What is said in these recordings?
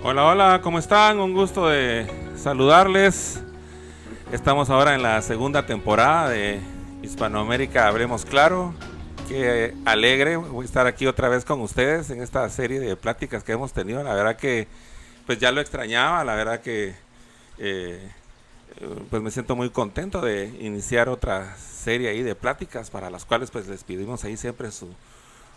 Hola, hola, ¿cómo están? Un gusto de saludarles. Estamos ahora en la segunda temporada de Hispanoamérica Hablemos Claro. Qué alegre voy a estar aquí otra vez con ustedes en esta serie de pláticas que hemos tenido. La verdad que pues ya lo extrañaba, la verdad que eh, pues me siento muy contento de iniciar otra serie ahí de pláticas para las cuales pues les pedimos ahí siempre su,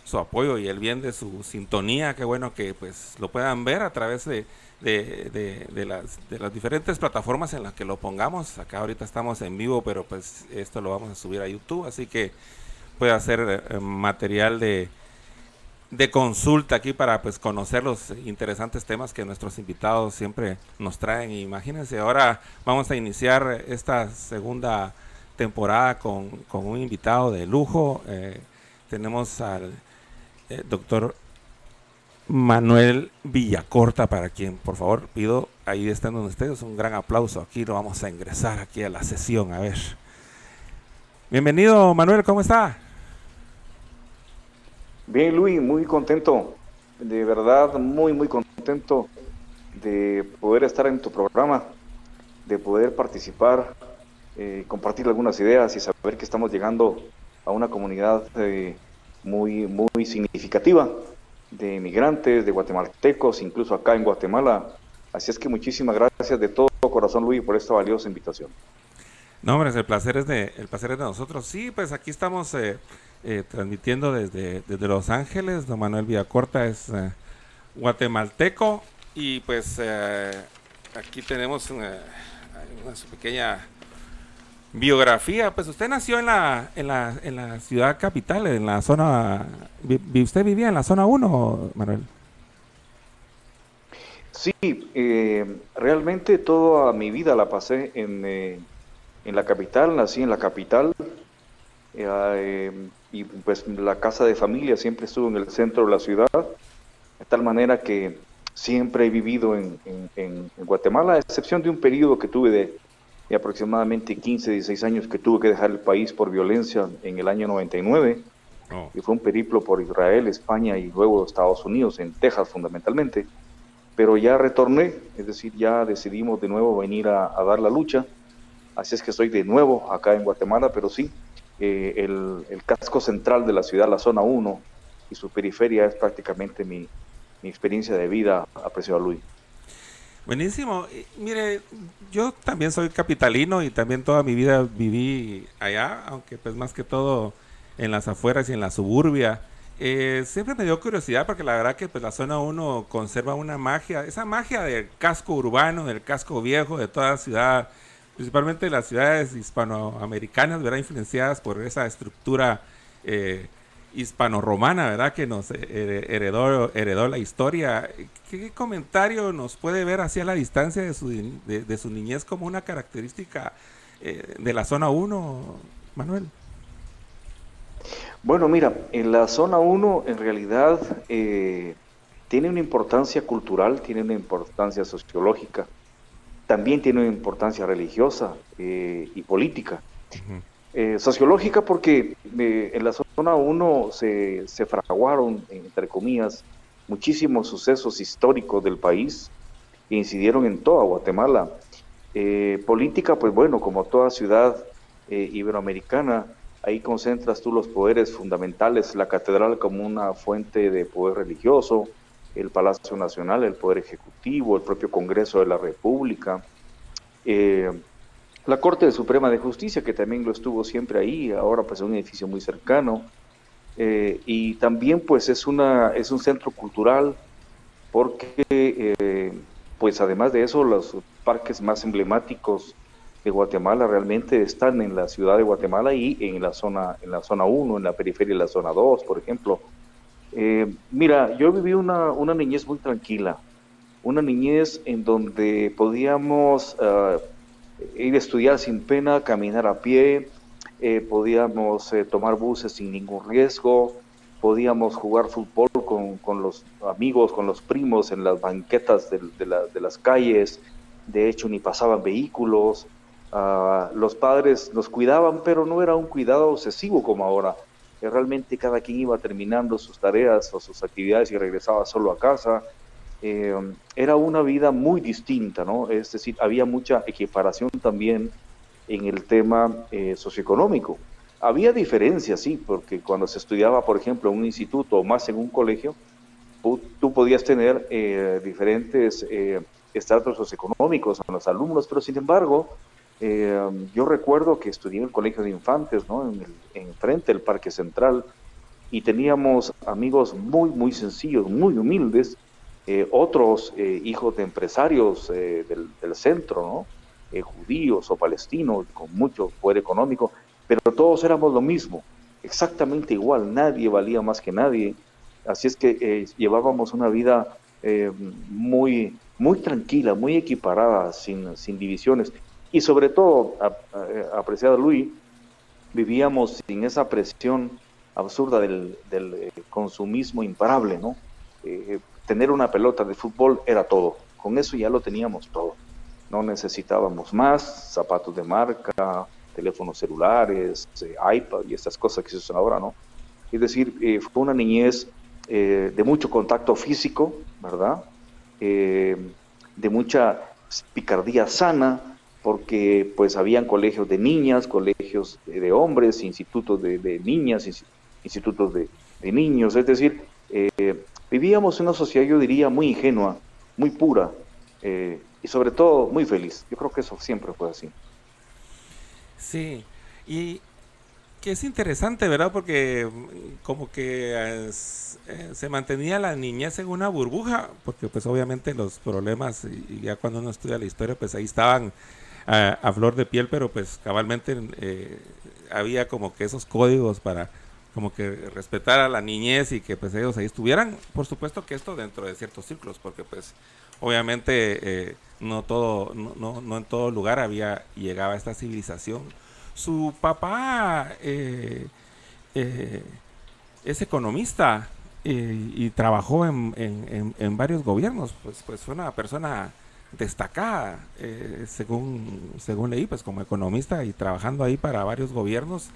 su apoyo y el bien de su sintonía. Qué bueno que pues lo puedan ver a través de, de, las, diferentes plataformas en las que lo pongamos. Acá ahorita estamos en vivo, pero pues esto lo vamos a subir a YouTube, así que puede hacer eh, material de, de consulta aquí para pues conocer los interesantes temas que nuestros invitados siempre nos traen. Imagínense, ahora vamos a iniciar esta segunda temporada con, con un invitado de lujo. Eh, tenemos al eh, doctor Manuel Villacorta, para quien por favor pido, ahí están donde ustedes, un gran aplauso. Aquí lo vamos a ingresar aquí a la sesión, a ver. Bienvenido Manuel, ¿cómo está? Bien Luis, muy contento, de verdad muy muy contento de poder estar en tu programa, de poder participar, eh, compartir algunas ideas y saber que estamos llegando a una comunidad eh, muy, muy significativa de migrantes, de guatemaltecos, incluso acá en Guatemala. Así es que muchísimas gracias de todo corazón, Luis, por esta valiosa invitación. No, hombre, el placer es de, el placer es de nosotros. Sí, pues aquí estamos eh, eh, transmitiendo desde, desde Los Ángeles. Don Manuel Villacorta es eh, guatemalteco y pues aquí tenemos una, una pequeña Biografía, pues usted nació en la, en la, en la ciudad capital, en la zona... ¿Usted vivía en la zona 1, Manuel? Sí, eh, realmente toda mi vida la pasé en, eh, en, la capital, nací en la capital eh, y pues la casa de familia siempre estuvo en el centro de la ciudad, de tal manera que siempre he vivido en, en Guatemala, a excepción de un periodo que tuve de y aproximadamente 15, 16 años que tuve que dejar el país por violencia en el año 99. Y fue un periplo por Israel, España y luego Estados Unidos, en Texas fundamentalmente. Pero ya retorné, es decir, ya decidimos de nuevo venir a, dar la lucha. Así es que estoy de nuevo acá en Guatemala, pero sí, eh, el, el, casco central de la ciudad, la zona 1 y su periferia es prácticamente mi, mi experiencia de vida, apreciado Luis. Buenísimo. Mire, yo también soy capitalino y también toda mi vida viví allá, aunque pues más que todo en las afueras y en la suburbia. Eh, siempre me dio curiosidad porque la verdad que pues la zona 1 conserva una magia, esa magia del casco urbano, del casco viejo, de toda ciudad, principalmente las ciudades hispanoamericanas, ¿verdad? Influenciadas por esa estructura eh, hispano-romana, ¿verdad? Que nos heredó, heredó la historia. ¿Qué comentario nos puede ver hacia la distancia de su, de, su niñez como una característica eh, de la zona 1, Manuel? Bueno, mira, en la zona 1 en realidad eh, tiene una importancia cultural, tiene una importancia sociológica, también tiene una importancia religiosa eh, y política. Eh, sociológica porque eh, en la zona 1 se, fraguaron, entre comillas, muchísimos sucesos históricos del país que incidieron en toda Guatemala. Eh, política, pues bueno, como toda ciudad iberoamericana, ahí concentras tú los poderes fundamentales, la catedral como una fuente de poder religioso, el Palacio Nacional, el Poder Ejecutivo, el propio Congreso de la República. La Corte Suprema de Justicia, que también lo estuvo siempre ahí, ahora pues es un edificio muy cercano, eh, y también pues es, una, es un centro cultural porque eh, pues además de eso los parques más emblemáticos de Guatemala realmente están en la ciudad de Guatemala y en la zona en la zona 1, en la periferia de la zona 2, por ejemplo. Eh, mira, yo viví una, una niñez muy tranquila, una niñez en donde podíamos ah, ir a estudiar sin pena, caminar a pie, eh, podíamos eh, tomar buses sin ningún riesgo, podíamos jugar fútbol con, los amigos, con los primos en las banquetas de, las calles, de hecho ni pasaban vehículos, ah, los padres nos cuidaban, pero no era un cuidado obsesivo como ahora, realmente cada quien iba terminando sus tareas o sus actividades y regresaba solo a casa, eh, era una vida muy distinta, ¿no? Es decir, había mucha equiparación también en el tema eh, socioeconómico. Había diferencias, sí, porque cuando se estudiaba, por ejemplo, en un instituto o más en un colegio, tú podías tener eh, diferentes estratos socioeconómicos a los alumnos, pero sin embargo, yo recuerdo que estudié en el colegio de infantes, ¿no? En, el, frente del Parque Central, y teníamos amigos muy, muy sencillos, muy humildes, eh, otros eh, hijos de empresarios eh, del, centro, ¿no? judíos o palestinos con mucho poder económico, pero todos éramos lo mismo, exactamente igual, nadie valía más que nadie, así es que llevábamos una vida muy, muy tranquila, muy equiparada, sin, sin divisiones, y sobre todo, apreciado Luis, vivíamos sin esa presión absurda del consumismo imparable, ¿no? Tener una pelota de fútbol era todo. Con eso ya lo teníamos todo. No necesitábamos más zapatos de marca, teléfonos celulares, eh, iPad y estas cosas que se usan ahora, ¿no? Es decir, eh, fue una niñez eh, de mucho contacto físico, ¿verdad? de mucha picardía sana, porque pues habían colegios de niñas, colegios de, hombres, institutos de, niñas, institutos de, niños, es decir, Vivíamos en una sociedad, yo diría, muy ingenua, muy pura eh, y sobre todo muy feliz. Yo creo que eso siempre fue así. Sí, y que es interesante, ¿verdad? Porque mm, como que eh, se mantenía la niñez en una burbuja, porque pues obviamente los problemas, y ya cuando uno estudia la historia, pues ahí estaban a, flor de piel, pero pues cabalmente eh, había como que esos códigos para como que respetar a la niñez y que pues ellos ahí estuvieran. Por supuesto que esto dentro de ciertos círculos, porque pues obviamente eh, no todo, no, no, en todo lugar había llegaba esta civilización. Su papá eh, eh, es economista y trabajó en, en, en, varios gobiernos, pues, pues fue una persona destacada, según, según leí, pues como economista y trabajando ahí para varios gobiernos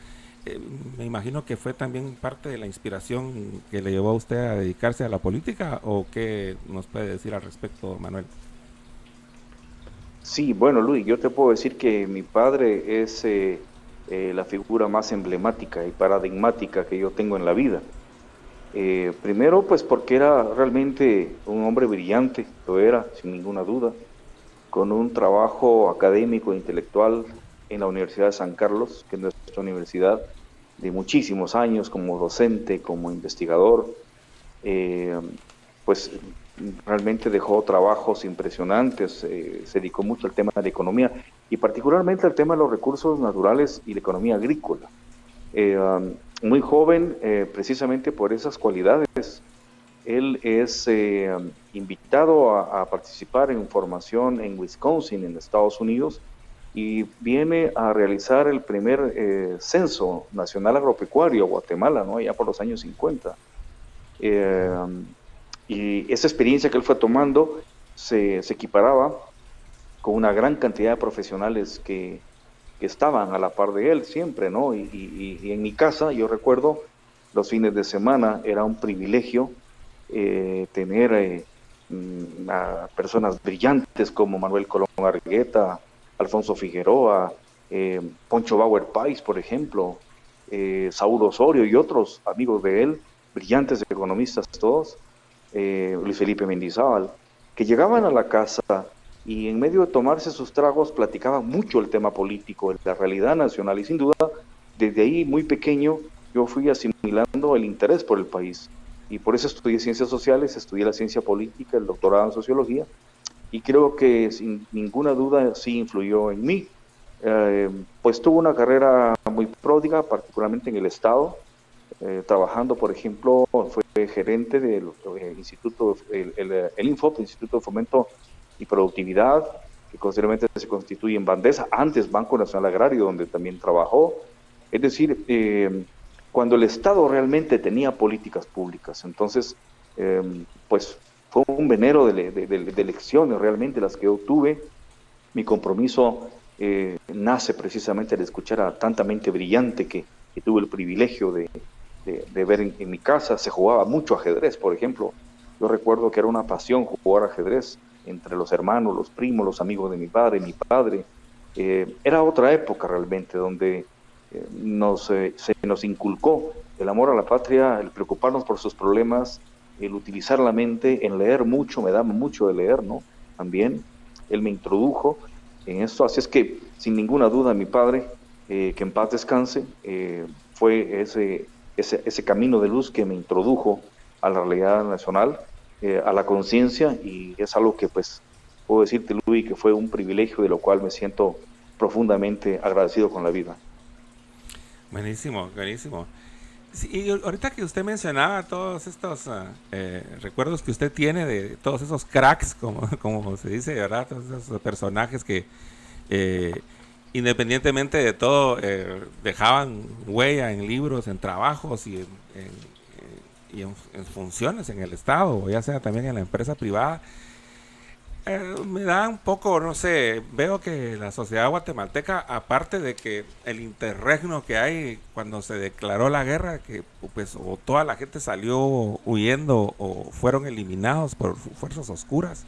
eh, me imagino que fue también parte de la inspiración que le llevó a usted a dedicarse a la política o qué nos puede decir al respecto, Manuel. Sí, bueno, Luis, yo te puedo decir que mi padre es eh, eh, la figura más emblemática y paradigmática que yo tengo en la vida. primero, pues porque era realmente un hombre brillante, lo era, sin ninguna duda, con un trabajo académico e intelectual en la Universidad de San Carlos, que es nuestra universidad, de muchísimos años como docente, como investigador, eh, pues realmente dejó trabajos impresionantes, eh, se dedicó mucho al tema de la economía y particularmente al tema de los recursos naturales y la economía agrícola. Eh, um, muy joven, precisamente por esas cualidades, él es invitado a, a, participar en formación en Wisconsin, en Estados Unidos, y viene a realizar el primer eh, censo nacional agropecuario Guatemala, ¿no? allá por los años 50. Eh, y esa experiencia que él fue tomando se, equiparaba con una gran cantidad de profesionales que, estaban a la par de él siempre, ¿no? Y, en mi casa, yo recuerdo, los fines de semana era un privilegio eh, tener mm, a personas brillantes como Manuel Colón Argueta, Alfonso Figueroa, eh, Poncho Bauer Pais, por ejemplo, eh, Saúl Osorio y otros amigos de él, brillantes economistas todos, eh, Luis Felipe Mendizábal, que llegaban a la casa y en medio de tomarse sus tragos platicaban mucho el tema político, la realidad nacional. Y sin duda desde ahí muy pequeño yo fui asimilando el interés por el país. Y por eso estudié ciencias sociales, estudié la ciencia política, el doctorado en sociología y creo que sin ninguna duda sí influyó en mí. Eh, pues tuvo una carrera muy pródiga, particularmente en el Estado, eh, trabajando, por ejemplo, fue gerente del eh, Instituto, el, el, el Instituto de Fomento y Productividad, que posteriormente se constituye en Bandesa, antes Banco Nacional Agrario, donde también trabajó. Es decir, cuando el Estado realmente tenía políticas públicas. Entonces, pues fue un venero de, de, lecciones realmente las que obtuve. Mi compromiso eh, nace precisamente de escuchar a tanta mente brillante que, tuve el privilegio de, ver en, mi casa. Se jugaba mucho ajedrez, por ejemplo, Yo recuerdo que era una pasión jugar ajedrez entre los hermanos, los primos, los amigos de mi padre, mi padre. Eh, era otra época realmente donde eh, nos, se nos inculcó el amor a la patria, el preocuparnos por sus problemas, el utilizar la mente, en leer mucho, me da mucho de leer, ¿no? También él me introdujo en esto, así es que sin ninguna duda mi padre, eh, que en paz descanse, eh, fue ese, ese, ese, camino de luz que me introdujo a la realidad nacional, eh, a la conciencia y es algo que pues puedo decirte Luis que fue un privilegio de lo cual me siento profundamente agradecido con la vida. Buenísimo, buenísimo y ahorita que usted mencionaba todos estos ah, eh, recuerdos que usted tiene de todos esos cracks, como, como se dice, ¿verdad? Todos esos personajes que eh, independientemente de todo eh, dejaban huella en libros, en trabajos y, y en, funciones en el Estado, o ya sea también en la empresa privada. Eh, me da un poco, no sé, veo que la sociedad guatemalteca, aparte de que el interregno que hay cuando se declaró la guerra, que pues o toda la gente salió huyendo o fueron eliminados por fuerzas oscuras,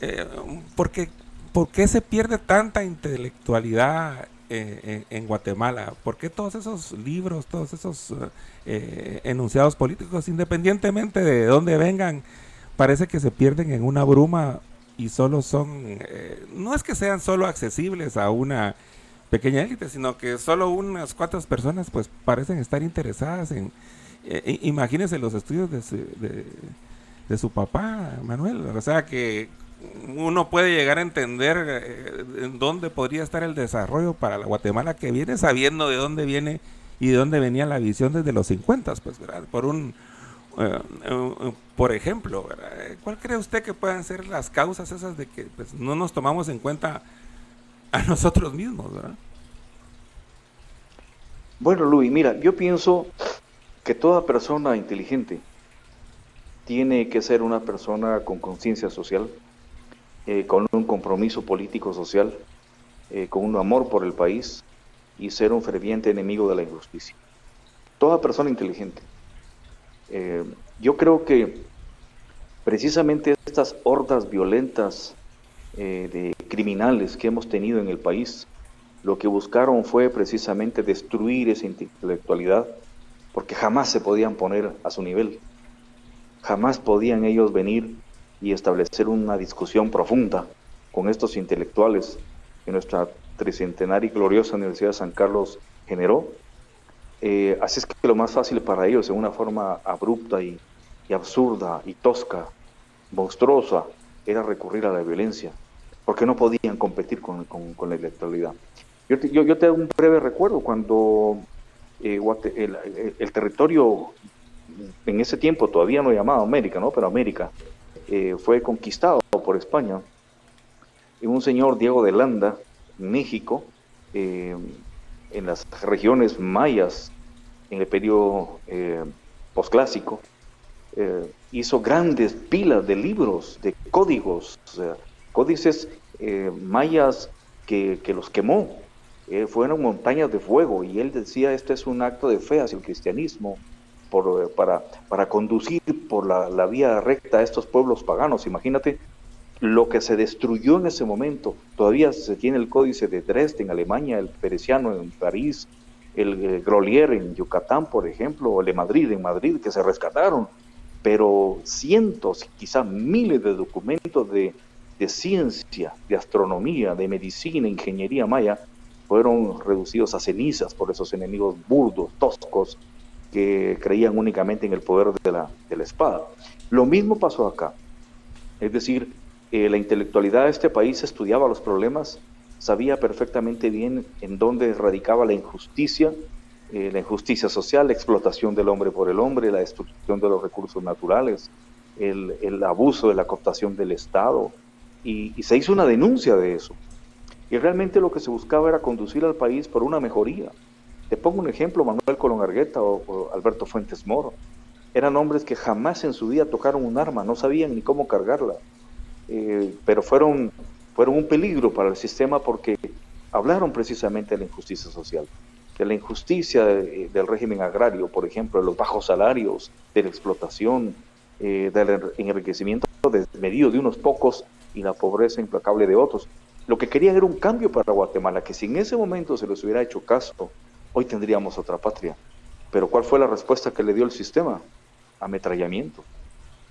eh, porque, ¿por qué se pierde tanta intelectualidad eh, en, Guatemala? ¿Por qué todos esos libros, todos esos enunciados políticos, independientemente de dónde vengan, parece que se pierden en una bruma y solo son, eh, no es que sean solo accesibles a una pequeña élite, sino que solo unas cuantas personas pues parecen estar interesadas en, eh, imagínense los estudios de su, de, su papá, Manuel, o sea que uno puede llegar a entender eh, dónde podría estar el desarrollo para la Guatemala que viene sabiendo de dónde viene y de dónde venía la visión desde los 50, pues, ¿verdad? Por un por ejemplo, ¿cuál cree usted que puedan ser las causas esas de que pues, no nos tomamos en cuenta a nosotros mismos? Bueno, Luis, mira, yo pienso que toda persona inteligente tiene que ser una persona con conciencia social, eh, con un compromiso político social, con un amor por el país y ser un ferviente enemigo de la injusticia. Toda persona inteligente. Eh, yo creo que precisamente estas hordas violentas eh, de criminales que hemos tenido en el país, lo que buscaron fue precisamente destruir esa intelectualidad, porque jamás se podían poner a su nivel, jamás podían ellos venir y establecer una discusión profunda con estos intelectuales que nuestra tricentenaria y gloriosa Universidad de San Carlos generó eh, así es que lo más fácil para ellos, en una forma abrupta y, absurda y tosca, monstruosa, era recurrir a la violencia, porque no podían competir con, la electoralidad. Yo, yo, yo, te un breve recuerdo cuando eh, el, territorio en ese tiempo todavía no llamado América, ¿no? pero América eh, fue conquistado por España. Y un señor, Diego de Landa, México, en las regiones mayas en el periodo eh, posclásico, eh, hizo grandes pilas de libros, de códigos, códices eh, mayas que, los quemó. Eh, fueron montañas de fuego y él decía, este es un acto de fe hacia el cristianismo por, para, para conducir por la, la vía recta a estos pueblos paganos. Imagínate lo que se destruyó en ese momento. Todavía se tiene el códice de Dresden, Alemania, el Peresiano en París, el, Grolier en Yucatán, por ejemplo, o el de Madrid en Madrid, que se rescataron, pero cientos, quizás miles de documentos de, ciencia, de astronomía, de medicina, ingeniería maya, fueron reducidos a cenizas por esos enemigos burdos, toscos, que creían únicamente en el poder de la, de la espada. Lo mismo pasó acá. Es decir, eh, la intelectualidad de este país estudiaba los problemas sabía perfectamente bien en dónde radicaba la injusticia, eh, la injusticia social, la explotación del hombre por el hombre, la destrucción de los recursos naturales, el, abuso de la cooptación del Estado, y, se hizo una denuncia de eso. Y realmente lo que se buscaba era conducir al país por una mejoría. Te pongo un ejemplo, Manuel Colón Argueta o, Alberto Fuentes Moro. Eran hombres que jamás en su vida tocaron un arma, no sabían ni cómo cargarla, eh, pero fueron fueron un peligro para el sistema porque hablaron precisamente de la injusticia social, de la injusticia del régimen agrario, por ejemplo, de los bajos salarios, de la explotación, del enriquecimiento desmedido de unos pocos y la pobreza implacable de otros. Lo que querían era un cambio para Guatemala, que si en ese momento se les hubiera hecho caso, hoy tendríamos otra patria. Pero ¿cuál fue la respuesta que le dio el sistema? Ametrallamiento.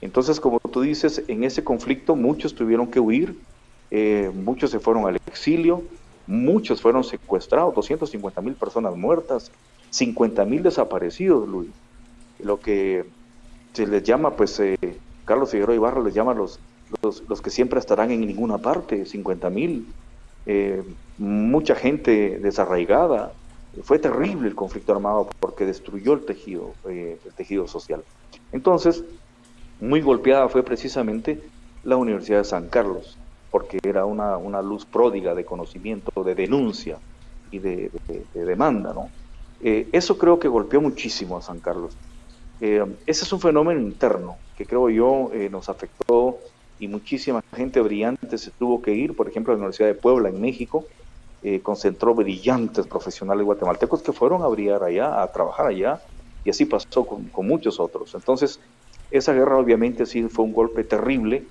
Entonces, como tú dices, en ese conflicto muchos tuvieron que huir, eh, muchos se fueron al exilio, muchos fueron secuestrados, 250 mil personas muertas, 50 mil desaparecidos, Luis. Lo que se les llama, pues, eh, Carlos Figueroa Ibarra les llama los los, que siempre estarán en ninguna parte, 50 mil, eh, mucha gente desarraigada. Fue terrible el conflicto armado porque destruyó el tejido, eh, el tejido social. Entonces, muy golpeada fue precisamente la Universidad de San Carlos, porque era una, una luz pródiga de conocimiento, de denuncia y de, demanda. ¿no? Eh, eso creo que golpeó muchísimo a San Carlos. ese es un fenómeno interno que creo yo nos afectó y muchísima gente brillante se tuvo que ir, por ejemplo, la Universidad de Puebla en México, eh, concentró brillantes profesionales guatemaltecos que fueron a brillar allá, a trabajar allá, y así pasó con, muchos otros. Entonces, esa guerra obviamente sí fue un golpe terrible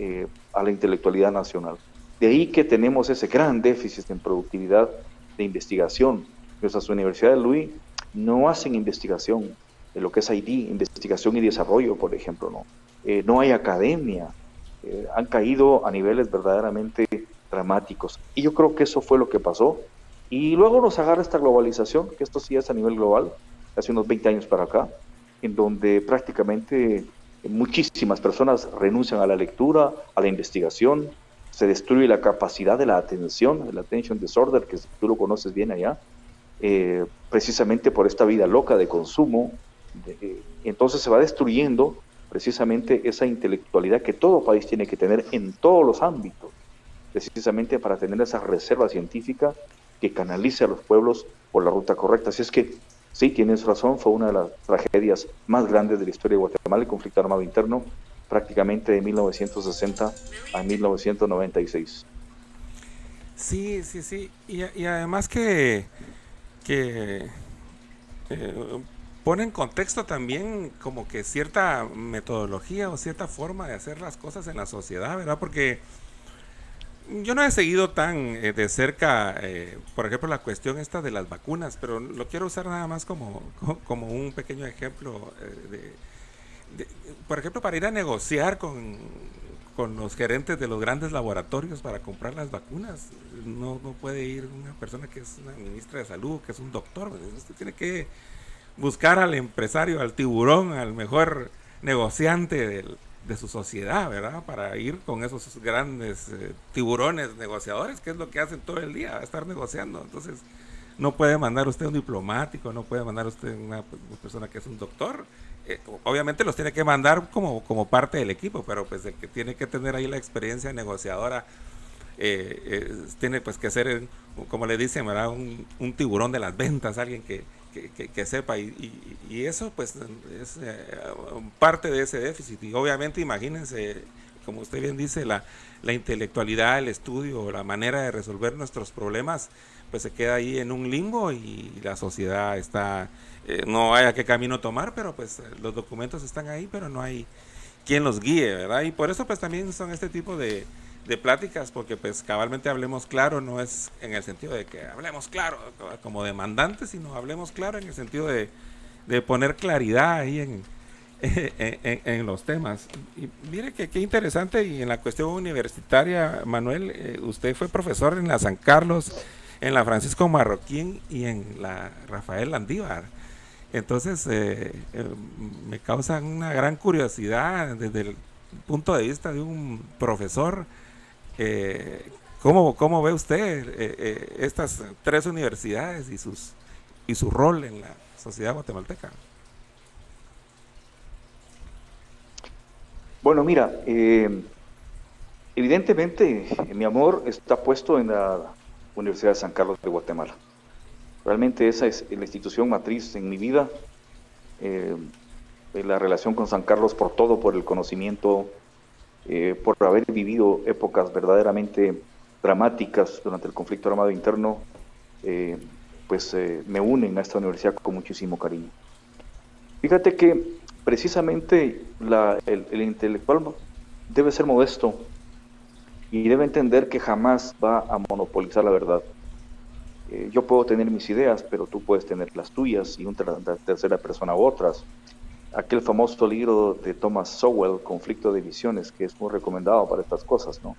eh, a la intelectualidad nacional. De ahí que tenemos ese gran déficit en productividad de investigación. Nuestras universidades, Luis, no hacen investigación de lo que es ID, investigación y desarrollo, por ejemplo, no. Eh, no hay academia, eh, han caído a niveles verdaderamente dramáticos. Y yo creo que eso fue lo que pasó. Y luego nos agarra esta globalización, que esto sí es a nivel global, hace unos 20 años para acá, en donde prácticamente muchísimas personas renuncian a la lectura, a la investigación, se destruye la capacidad de la atención, el attention disorder, que tú lo conoces bien allá, eh, precisamente por esta vida loca de consumo. entonces se va destruyendo precisamente esa intelectualidad que todo país tiene que tener en todos los ámbitos, precisamente para tener esa reserva científica que canalice a los pueblos por la ruta correcta. Así es que, sí, tienes razón, fue una de las tragedias más grandes de la historia de Guatemala, el conflicto armado interno, prácticamente de 1960 a 1996. Sí, sí, sí. Y, además que, que eh, pone en contexto también como que cierta metodología o cierta forma de hacer las cosas en la sociedad, ¿verdad? Porque yo no he seguido tan eh, de cerca, eh, por ejemplo, la cuestión esta de las vacunas, pero lo quiero usar nada más como, como un pequeño ejemplo. Eh, de, por ejemplo, para ir a negociar con, con los gerentes de los grandes laboratorios para comprar las vacunas. No, no puede ir una persona que es una ministra de salud, que es un doctor. Usted tiene que buscar al empresario, al tiburón, al mejor negociante de su sociedad, ¿verdad? Para ir con esos grandes eh, tiburones negociadores, que es lo que hacen todo el día, estar negociando. Entonces, no puede mandar usted un diplomático, no puede mandar usted una, persona que es un doctor. Eh, obviamente los tiene que mandar como, como parte del equipo, pero pues el que tiene que tener ahí la experiencia negociadora eh, tiene pues que ser, como le dicen, ¿verdad? un tiburón de las ventas, alguien que, que, sepa. Y, eso pues es eh, parte de ese déficit. Y obviamente imagínense, como usted bien dice, la, la intelectualidad, el estudio, la manera de resolver nuestros problemas, pues se queda ahí en un limbo y la sociedad está, eh, no hay a qué camino tomar, pero pues los documentos están ahí, pero no hay quien los guíe, ¿verdad? Y por eso pues también son este tipo de, de pláticas, porque pues cabalmente hablemos claro, no es en el sentido de que hablemos claro como demandantes, sino hablemos claro en el sentido de, poner claridad ahí en, en, los temas. Y mire que qué interesante, y en la cuestión universitaria, Manuel, eh, usted fue profesor en la San Carlos, en la Francisco Marroquín y en la Rafael Landívar. Entonces, eh, eh, me causa una gran curiosidad desde el punto de vista de un profesor eh, ¿cómo, ¿cómo, ve usted eh, eh, estas tres universidades y, sus, y su rol en la sociedad guatemalteca? Bueno, mira, evidentemente mi amor está puesto en la Universidad de San Carlos de Guatemala. Realmente esa es la institución matriz en mi vida, la relación con San Carlos por todo, por el conocimiento, eh, por haber vivido épocas verdaderamente dramáticas durante el conflicto armado interno, eh, pues eh, me unen a esta universidad con muchísimo cariño. Fíjate que precisamente el, intelectual debe ser modesto y debe entender que jamás va a monopolizar la verdad. Eh, yo puedo tener mis ideas, pero tú puedes tener las tuyas y una tercera persona otras. Aquel famoso libro de Thomas Sowell, Conflicto de Visiones, que es muy recomendado para estas cosas, ¿no?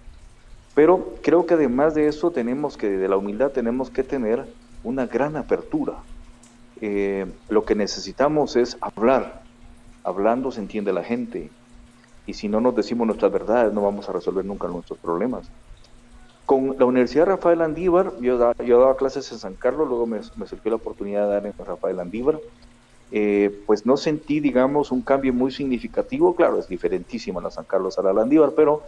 Pero creo que además de eso tenemos que, de la humildad, tenemos que tener una gran apertura. Eh, lo que necesitamos es hablar. Hablando se entiende la gente. Y si no nos decimos nuestras verdades, no vamos a resolver nunca nuestros problemas. Con la Universidad Rafael Andívar, yo, daba clases en San Carlos, luego me, surgió la oportunidad de dar en Rafael Andívar. Eh, pues no sentí, digamos, un cambio muy significativo. Claro, es diferentísima la San Carlos a la Landívar, pero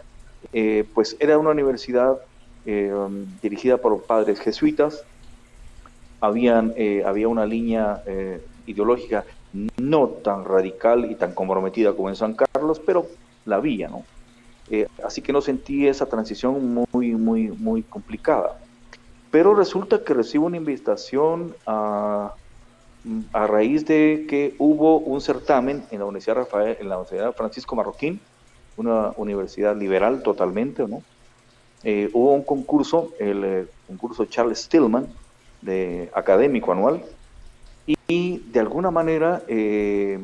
eh, pues era una universidad eh, dirigida por padres jesuitas. Habían, había una línea ideológica no tan radical y tan comprometida como en San Carlos, pero la había, ¿no? así que no sentí esa transición muy, muy, muy complicada. Pero resulta que recibo una invitación a a raíz de que hubo un certamen en la Universidad Rafael, en la Universidad Francisco Marroquín, una universidad liberal totalmente, ¿no? Eh, hubo un concurso, el eh, concurso Charles Stillman, de académico anual, y, de alguna manera eh,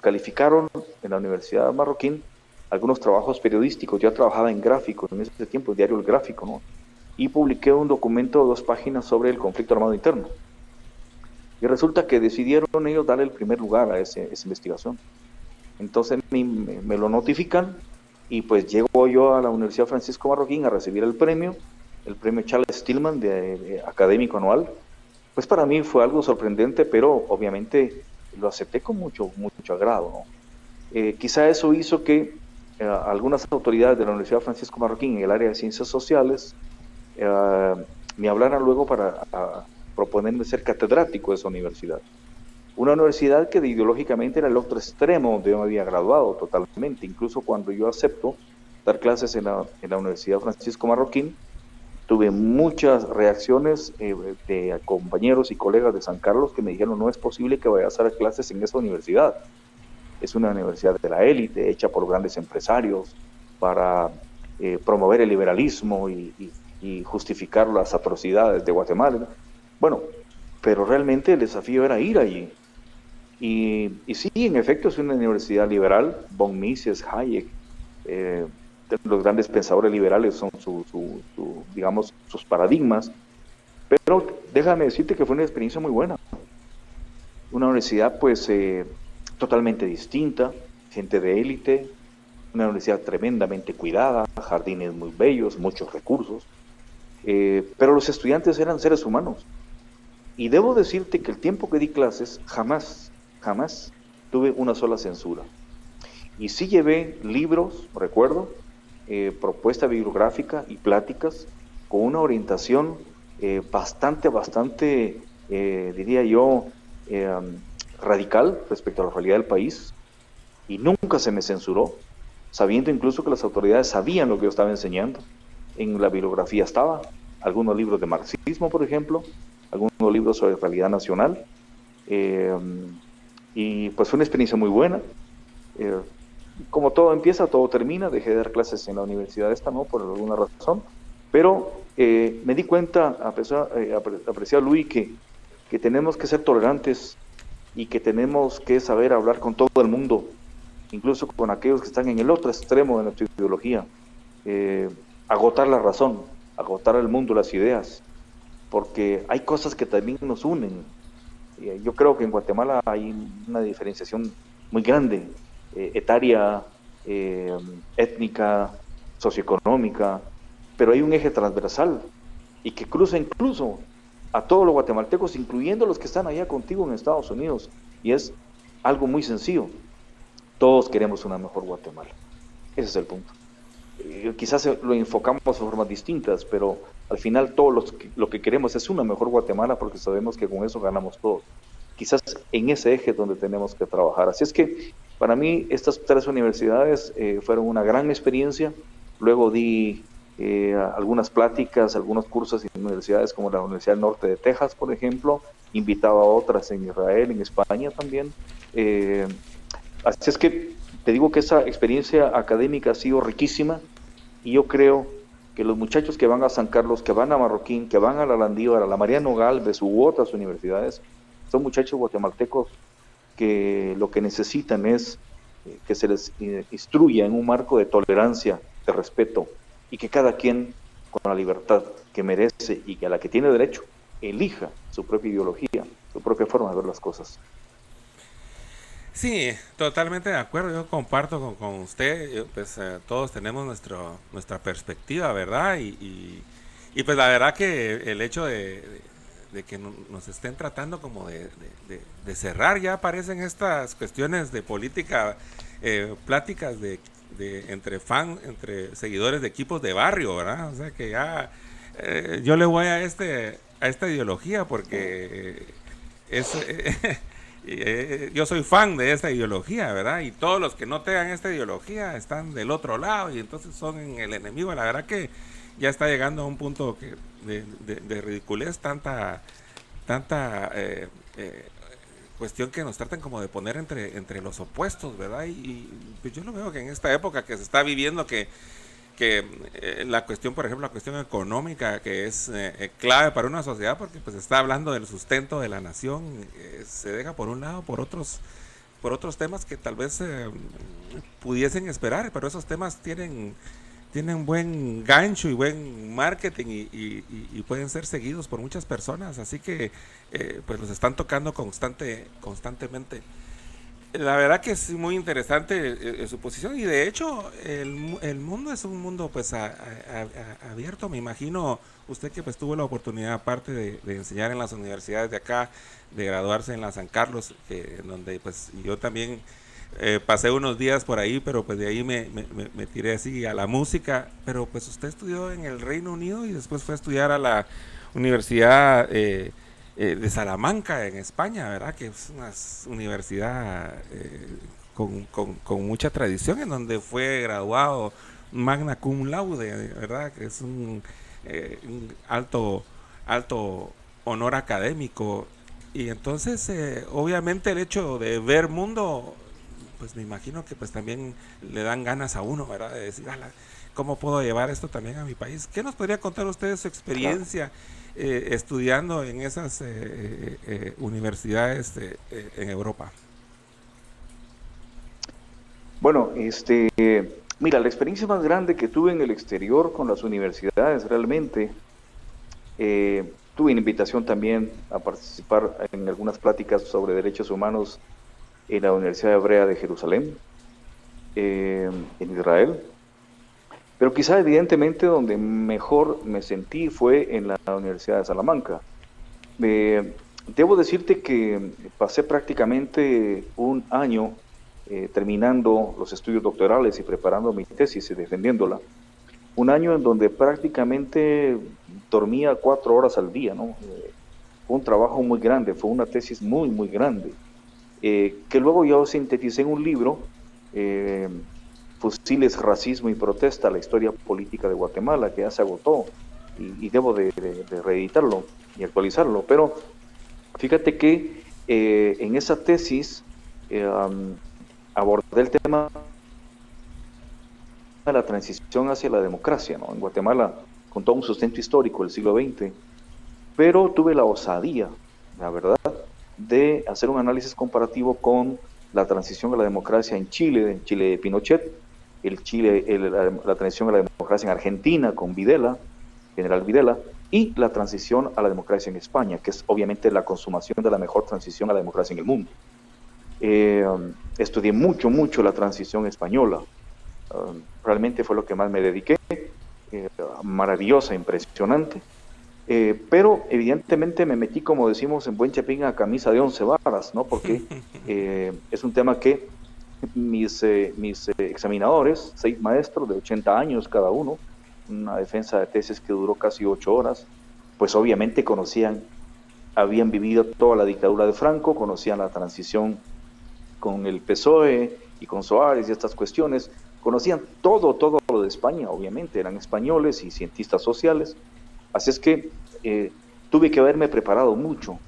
calificaron en la Universidad Marroquín algunos trabajos periodísticos. Yo trabajaba en gráfico, en ese tiempo, el diario El Gráfico, ¿no? Y publiqué un documento de dos páginas sobre el conflicto armado interno. Y resulta que decidieron ellos darle el primer lugar a esa investigación. Entonces me, lo notifican y pues llego yo a la Universidad Francisco Marroquín a recibir el premio, el premio Charles Stillman de, académico anual. Pues para mí fue algo sorprendente, pero obviamente lo acepté con mucho, mucho agrado. Eh, quizá eso hizo que eh, algunas autoridades de la Universidad Francisco Marroquín en el área de ciencias sociales eh, me hablaran luego para proponerme ser catedrático de esa universidad. Una universidad que ideológicamente era el otro extremo donde yo me había graduado totalmente. Incluso cuando yo acepto dar clases en la, en la Universidad Francisco Marroquín, tuve muchas reacciones eh, de compañeros y colegas de San Carlos que me dijeron no es posible que vayas a dar clases en esa universidad. Es una universidad de la élite, hecha por grandes empresarios para eh, promover el liberalismo y, y justificar las atrocidades de Guatemala. Bueno, pero realmente el desafío era ir allí. Y, sí, en efecto, es una universidad liberal. Von Mises, Hayek, eh, los grandes pensadores liberales son su, digamos, sus paradigmas. Pero déjame decirte que fue una experiencia muy buena. Una universidad, pues, eh, totalmente distinta, gente de élite, una universidad tremendamente cuidada, jardines muy bellos, muchos recursos. Eh, pero los estudiantes eran seres humanos y debo decirte que el tiempo que di clases, jamás, jamás tuve una sola censura. Y sí llevé libros, recuerdo, eh, propuesta bibliográfica y pláticas con una orientación eh, bastante, bastante, eh, diría yo, radical respecto a la realidad del país. Y nunca se me censuró, sabiendo incluso que las autoridades sabían lo que yo estaba enseñando. En la bibliografía estaba, algunos libros de marxismo, por ejemplo, algunos libros sobre realidad nacional. Eh, y pues fue una experiencia muy buena. Eh, como todo empieza, todo termina. Dejé de dar clases en la universidad esta, ¿no? Por alguna razón. Pero eh, me di cuenta, apreciar Luis, que, que tenemos que ser tolerantes y que tenemos que saber hablar con todo el mundo, incluso con aquellos que están en el otro extremo de nuestra ideología. agotar la razón, agotar el mundo, las ideas, porque hay cosas que también nos unen. Eh, yo creo que en Guatemala hay una diferenciación muy grande, eh, etaria, eh, étnica, socioeconómica, pero hay un eje transversal y que cruza incluso a todos los guatemaltecos, incluyendo los que están allá contigo en Estados Unidos. Y es algo muy sencillo. Todos queremos una mejor Guatemala. Ese es el punto. Quizás lo enfocamos de formas distintas, pero al final todo lo que queremos es una mejor Guatemala porque sabemos que con eso ganamos todos. Quizás en ese eje donde tenemos que trabajar. Así es que para mí estas tres universidades eh, fueron una gran experiencia. Luego di eh, algunas pláticas, algunos cursos en universidades como la Universidad Norte de Texas, por ejemplo. Invitaba a otras en Israel, en España también. Eh, así es que te digo que esa experiencia académica ha sido riquísima y yo creo que los muchachos que van a San Carlos, que van a Marroquín, que van a la Landívar, a la Mariano Galvez u otras universidades, son muchachos guatemaltecos que lo que necesitan es eh, que se les eh, instruya en un marco de tolerancia, de respeto, y que cada quien, con la libertad que merece y que a la que tiene derecho, elija su propia ideología, su propia forma de ver las cosas. Sí, totalmente de acuerdo. Yo comparto con, usted. Pues eh, todos tenemos nuestro, nuestra perspectiva, ¿verdad? Y, y, pues la verdad que el hecho de, que nos estén tratando como de, cerrar, ya aparecen estas cuestiones de política, eh, pláticas de, entre fan, entre seguidores de equipos de barrio, ¿verdad? O sea que ya eh, yo le voy a este a esta ideología porque es Eh, yo soy fan de esta ideología, ¿verdad? Y todos los que no tengan esta ideología están del otro lado y entonces son el enemigo. La verdad que ya está llegando a un punto de, ridiculez tanta tanta eh, eh, cuestión que nos tratan como de poner entre, entre los opuestos, ¿verdad? Y, pues yo lo veo que en esta época que se está viviendo que que eh, la cuestión, por ejemplo, la cuestión económica, que es eh, eh, clave para una sociedad, porque pues está hablando del sustento de la nación, se deja por un lado por otros por otros temas que tal vez pudiesen esperar, pero esos temas tienen tienen buen gancho y buen marketing y, pueden ser seguidos por muchas personas, así que pues los están tocando constante constantemente. La verdad que es muy interesante eh, eh, su posición. Y de hecho el, el, mundo es un mundo pues abierto, me imagino usted que pues tuvo la oportunidad aparte de, enseñar en las universidades de acá, de graduarse en la San Carlos, donde pues yo también eh, pasé unos días por ahí, pero pues de ahí me, me, tiré así a la música, pero pues usted estudió en el Reino Unido y después fue a estudiar a la Universidad... Eh, eh, de Salamanca en España, ¿verdad? Que es una universidad eh, con, mucha tradición, en donde fue graduado magna cum laude, ¿verdad? Que es un, eh, alto, alto honor académico. Y entonces, obviamente, el hecho de ver mundo, pues me imagino que pues también le dan ganas a uno, ¿verdad? De decir, ¿cómo puedo llevar esto también a mi país? ¿Qué nos podría contar usted de su experiencia? Eh, estudiando en esas eh, eh, universidades en Europa? Bueno, este, mira, la experiencia más grande que tuve en el exterior con las universidades realmente, tuve invitación también a participar en algunas pláticas sobre derechos humanos en la Universidad Hebrea de Jerusalén, en Israel, pero quizá evidentemente donde mejor me sentí fue en la Universidad de Salamanca. debo decirte que pasé prácticamente un año eh, terminando los estudios doctorales y preparando mi tesis y defendiéndola. Un año en donde prácticamente dormía cuatro horas al día, ¿no? Eh, fue un trabajo muy grande, fue una tesis muy, muy grande, eh, que luego yo sinteticé en un libro Fusiles, Racismo y Protesta, la historia política de Guatemala, que ya se agotó y, debo de, reeditarlo y actualizarlo. Pero fíjate que eh, en esa tesis eh, abordé el tema de la transición hacia la democracia ¿no? en Guatemala, con todo un sustento histórico del siglo XX, pero tuve la osadía, la verdad, de hacer un análisis comparativo con la transición a la democracia en Chile, en Chile de Pinochet, el Chile, la, transición a la democracia en Argentina con Videla, general Videla, y la transición a la democracia en España, que es obviamente la consumación de la mejor transición a la democracia en el mundo. Eh, estudié mucho, mucho la transición española. Um, realmente fue lo que más me dediqué. Eh, maravillosa, impresionante. Eh, pero evidentemente me metí, como decimos en buen chapín, a camisa de once varas, ¿no? Porque es un tema que mis, eh, mis eh, examinadores, seis maestros de 80 años cada uno, una defensa de tesis que duró casi ocho horas, pues obviamente conocían, habían vivido toda la dictadura de Franco, conocían la transición con el PSOE y con Soares y estas cuestiones, conocían todo, todo lo de España, obviamente, eran españoles y cientistas sociales, así es que eh, tuve que haberme preparado mucho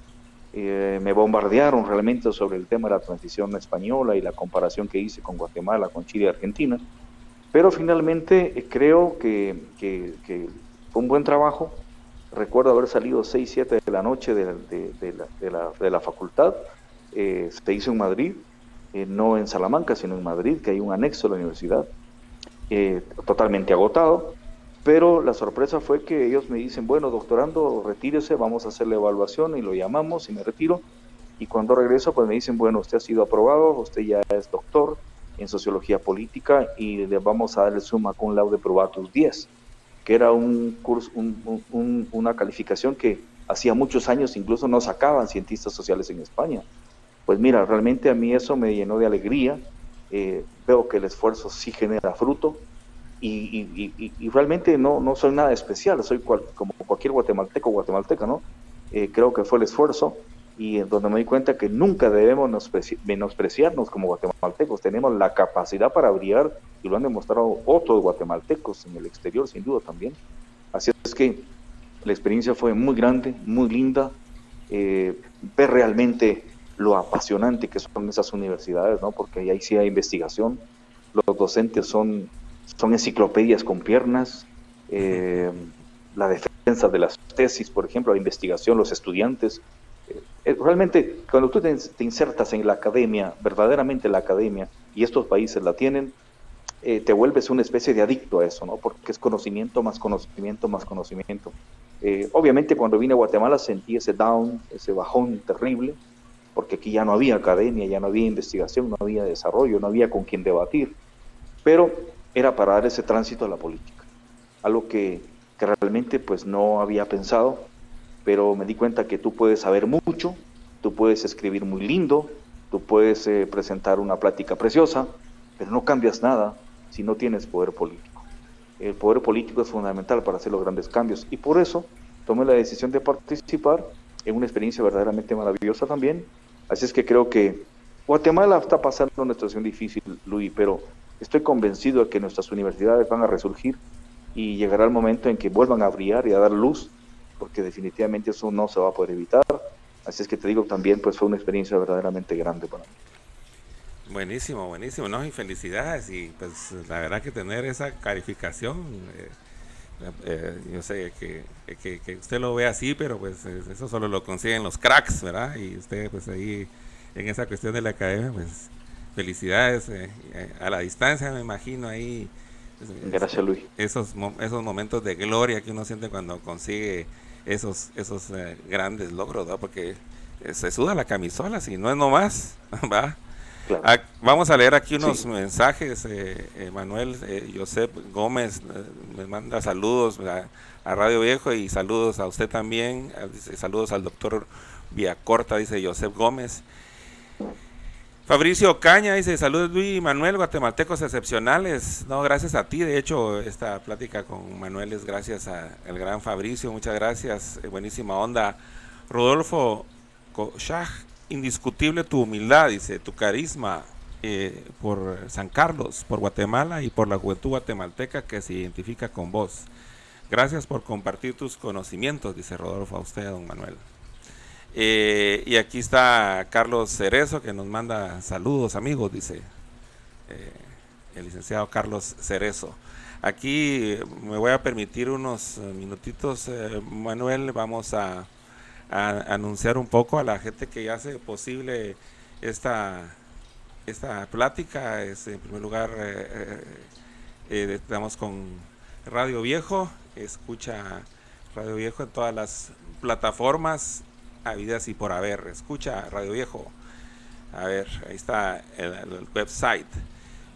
eh, me bombardearon realmente sobre el tema de la transición española y la comparación que hice con Guatemala, con Chile y Argentina. Pero finalmente eh, creo que, fue un buen trabajo. Recuerdo haber salido 6, 7 de la noche de, la, facultad. Eh, se hizo en Madrid, no en Salamanca, sino en Madrid, que hay un anexo a la universidad, totalmente agotado. Pero la sorpresa fue que ellos me dicen, bueno, doctorando, retírese, vamos a hacer la evaluación y lo llamamos y me retiro. Y cuando regreso, pues me dicen, bueno, usted ha sido aprobado, usted ya es doctor en sociología política y le vamos a dar el suma con laude probatus 10, que era un curso, una calificación que hacía muchos años incluso no sacaban cientistas sociales en España. Pues mira, realmente a mí eso me llenó de alegría. Eh, veo que el esfuerzo sí genera fruto y, realmente no, no soy nada especial, soy como cualquier guatemalteco o guatemalteca, ¿no? Eh, creo que fue el esfuerzo y en donde me di cuenta que nunca debemos menospreciarnos como guatemaltecos, tenemos la capacidad para brillar y lo han demostrado otros guatemaltecos en el exterior sin duda también. Así es que la experiencia fue muy grande, muy linda, eh, ver realmente lo apasionante que son esas universidades, ¿no? porque ahí sí hay investigación, los docentes son son enciclopedias con piernas, eh, la defensa de las tesis, por ejemplo, la investigación, los estudiantes. Eh, eh, realmente, cuando tú te, insertas en la academia, verdaderamente la academia, y estos países la tienen, te vuelves una especie de adicto a eso, ¿no? Porque es conocimiento más conocimiento más conocimiento. obviamente, cuando vine a Guatemala sentí ese down, ese bajón terrible, porque aquí ya no había academia, ya no había investigación, no había desarrollo, no había con quien debatir. Pero era para dar ese tránsito a la política, algo que, realmente pues no había pensado, pero me di cuenta que tú puedes saber mucho, tú puedes escribir muy lindo, tú puedes eh, presentar una plática preciosa, pero no cambias nada si no tienes poder político. El poder político es fundamental para hacer los grandes cambios y por eso tomé la decisión de participar en una experiencia verdaderamente maravillosa también. Así es que creo que Guatemala está pasando una situación difícil, Luis, pero Estoy convencido de que nuestras universidades van a resurgir y llegará el momento en que vuelvan a brillar y a dar luz, porque definitivamente eso no se va a poder evitar. Así es que te digo también, pues fue una experiencia verdaderamente grande para mí. Buenísimo, buenísimo, ¿no? Y felicidades. Y pues la verdad que tener esa calificación, eh, eh, yo sé que, que, usted lo ve así, pero pues eso solo lo consiguen los cracks, ¿verdad? Y usted pues ahí en esa cuestión de la academia, pues felicidades eh, eh, a la distancia, me imagino ahí. Gracias, Luis. Esos, esos momentos de gloria que uno siente cuando consigue esos, esos eh, grandes logros, ¿no? porque se suda la camisola, si no es nomás, ¿va? Ah, vamos a leer aquí unos mensajes. Manuel Josep Gómez me manda saludos a, Radio Viejo y saludos a usted también. saludos al doctor Villacorta, dice Josep Gómez. Fabricio Caña dice, saludos Luis y Manuel, guatemaltecos excepcionales. No, gracias a ti. De hecho, esta plática con Manuel es gracias al gran Fabricio. Muchas gracias. Eh, buenísima onda. Rodolfo Koshach, indiscutible tu humildad, dice, tu carisma eh, por San Carlos, por Guatemala y por la juventud guatemalteca que se identifica con vos. Gracias por compartir tus conocimientos, dice Rodolfo a usted, don Manuel. Eh, y aquí está Carlos Cerezo que nos manda saludos amigos, dice eh, el licenciado Carlos Cerezo. Aquí me voy a permitir unos minutitos, eh, Manuel, vamos a, anunciar un poco a la gente que hace posible esta, esta plática. Es, en primer lugar, estamos con Radio Viejo, escucha Radio Viejo en todas las plataformas vidas y por haber. Escucha Radio Viejo. A ver, ahí está el, website.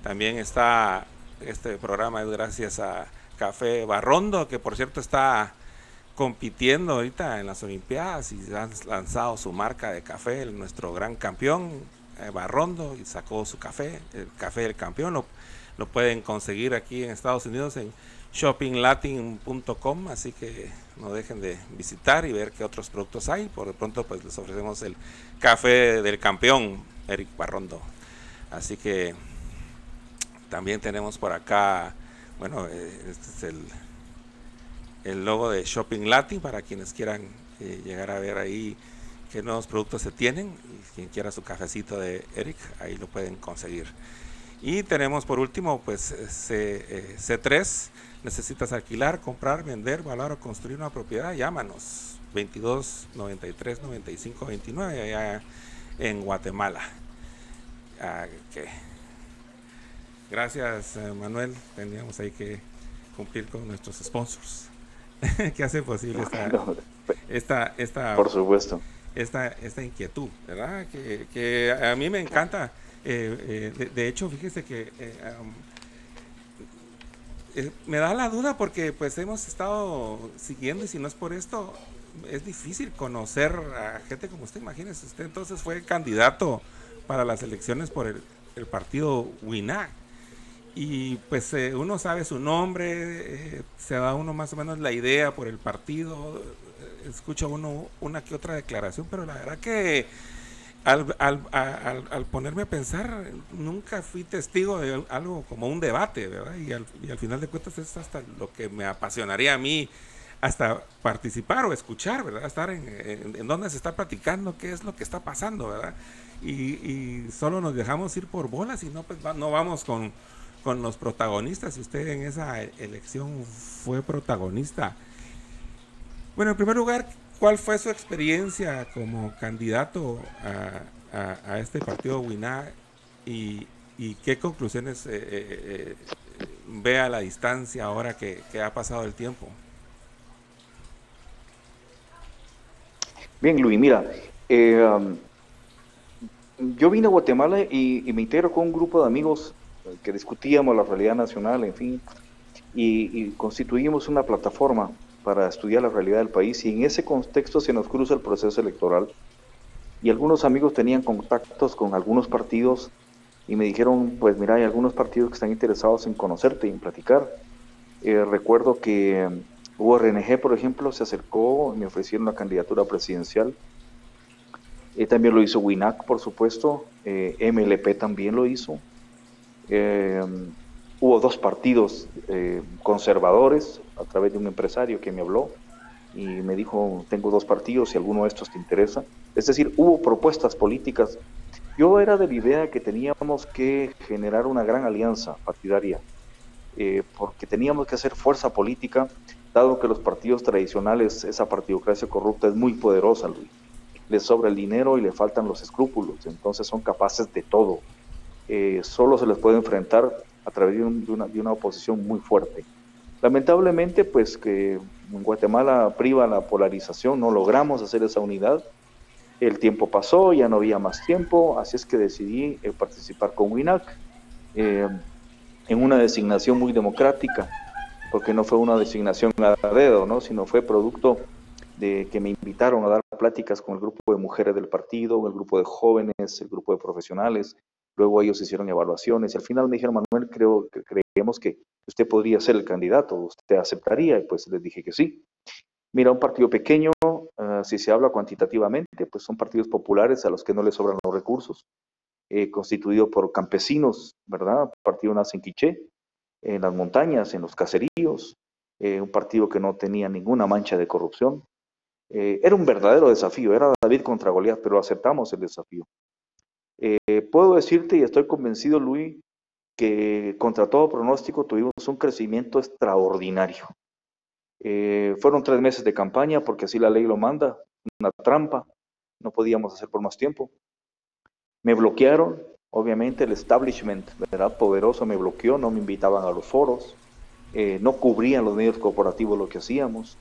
También está este programa es gracias a Café Barrondo, que por cierto está compitiendo ahorita en las Olimpiadas y han lanzado su marca de café, nuestro gran campeón eh, Barrondo, y sacó su café, el café del campeón. Lo, lo pueden conseguir aquí en Estados Unidos shoppinglatin.com, así que no dejen de visitar y ver qué otros productos hay. Por de pronto, pues les ofrecemos el café del campeón, Eric Barrondo. Así que también tenemos por acá, bueno, eh, este es el, el logo de Shopping Latin para quienes quieran eh, llegar a ver ahí qué nuevos productos se tienen. Quien quiera su cafecito de Eric, ahí lo pueden conseguir. Y tenemos por último, pues C, C3. Necesitas alquilar, comprar, vender, valorar o construir una propiedad, llámanos. 22 93 95 29 allá en Guatemala. Ah, Gracias, eh, Manuel. Teníamos ahí que cumplir con nuestros sponsors que hace posible esta, esta, por supuesto esta, esta inquietud, ¿verdad? Que, a mí me encanta. Eh, eh, de, hecho, fíjese que me da la duda porque pues hemos estado siguiendo y si no es por esto, es difícil conocer a gente como usted, imagínese, usted entonces fue candidato para las elecciones por el, partido WINAC. Y pues eh, uno sabe su nombre, eh, se da uno más o menos la idea por el partido, eh, escucha uno una que otra declaración, pero la verdad que al, al, al, ponerme a pensar, nunca fui testigo de algo como un debate, ¿verdad? Y al, y al final de cuentas es hasta lo que me apasionaría a mí hasta participar o escuchar, ¿verdad? Estar en, en, donde se está platicando, qué es lo que está pasando, ¿verdad? Y, solo nos dejamos ir por bolas y no, pues, no vamos con, con los protagonistas. Si usted en esa elección fue protagonista. Bueno, en primer lugar, ¿cuál fue su experiencia como candidato a, este partido WINA y, qué conclusiones eh, eh, eh, ve a la distancia ahora que, que ha pasado el tiempo? Bien, Luis, mira, eh, um, yo vine a Guatemala y, me integro con un grupo de amigos que discutíamos la realidad nacional, en fin, y, constituimos una plataforma para estudiar la realidad del país y en ese contexto se nos cruza el proceso electoral y algunos amigos tenían contactos con algunos partidos y me dijeron, pues mira, hay algunos partidos que están interesados en conocerte y en platicar. Eh, recuerdo que URNG, por ejemplo, se acercó, y me ofrecieron una candidatura presidencial. Eh, también lo hizo WINAC, por supuesto. Eh, MLP también lo hizo. Eh, hubo dos partidos conservadores a través de un empresario que me habló y me dijo, tengo dos partidos, si alguno de estos te interesa. Es decir, hubo propuestas políticas. Yo era de la idea que teníamos que generar una gran alianza partidaria, porque teníamos que hacer fuerza política dado que los partidos tradicionales, esa partidocracia corrupta es muy poderosa, Luis. Les sobra el dinero y le faltan los escrúpulos, entonces son capaces de todo. Eh, solo se les puede enfrentar a través de, una, oposición muy fuerte. Lamentablemente, pues que en Guatemala priva la polarización, no logramos hacer esa unidad. El tiempo pasó, ya no había más tiempo, así es que decidí eh, participar con WINAC eh, en una designación muy democrática porque no fue una designación a dedo, ¿no? sino fue producto de que me invitaron a dar pláticas con el grupo de mujeres del partido, el grupo de jóvenes, el grupo de profesionales. Luego ellos hicieron evaluaciones y al final me dijeron, Manuel, creo que creemos que usted podría ser el candidato, usted aceptaría, y pues les dije que sí. Mira, un partido pequeño, uh, si se habla cuantitativamente, pues son partidos populares a los que no les sobran los recursos, eh, constituido por campesinos, ¿verdad? Partido nace en Quiché, en las montañas, en los caseríos, eh, un partido que no tenía ninguna mancha de corrupción. Eh, era un verdadero desafío, era David contra Goliat, pero aceptamos el desafío. Eh, puedo decirte, y estoy convencido, Luis, que contra todo pronóstico tuvimos un crecimiento extraordinario. fueron tres meses de campaña, porque así la ley lo manda, una trampa, no podíamos hacer por más tiempo. Me bloquearon, Obviamente el establishment, ¿verdad? Poderoso me bloqueó, no me invitaban a los foros, eh, no cubrían los medios corporativos lo que hacíamos.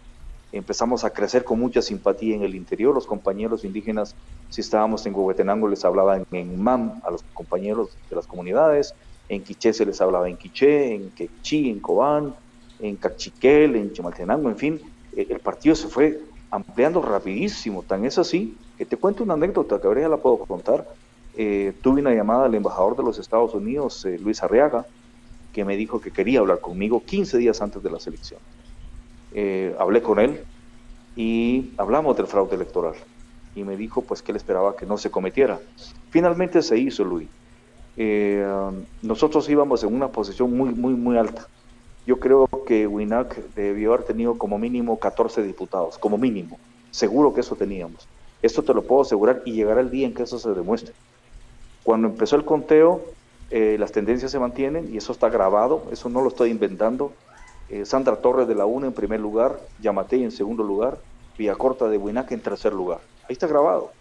Empezamos a crecer con mucha simpatía en el interior. Los compañeros indígenas, si estábamos en Huehuetenango, les hablaban en MAM a los compañeros de las comunidades. En Quiché se les hablaba en Quiché, en Quechí, en Cobán, en Cachiquel, en Chimaltenango, en fin. Eh, el partido se fue ampliando rapidísimo. Tan es así que te cuento una anécdota que ahora ya la puedo contar eh, tuve una llamada al embajador de los Estados Unidos, eh, Luis Arriaga, que me dijo que quería hablar conmigo 15 días antes de la selección. Eh, hablé con él y hablamos del fraude electoral. Y me dijo pues que él esperaba que no se cometiera. Finalmente se hizo, Luis. nosotros íbamos en una posición muy, muy, muy alta. Yo creo que WINAC debió haber tenido como mínimo 14 diputados, como mínimo. Seguro que eso teníamos. Esto te lo puedo asegurar y llegará el día en que eso se demuestre. Cuando empezó el conteo, eh, las tendencias se mantienen y eso está grabado, eso no lo estoy inventando. Eh, Sandra Torres de la UNA en primer lugar, Yamatei en segundo lugar, Villacorta de Huinac en tercer lugar. Ahí está grabado.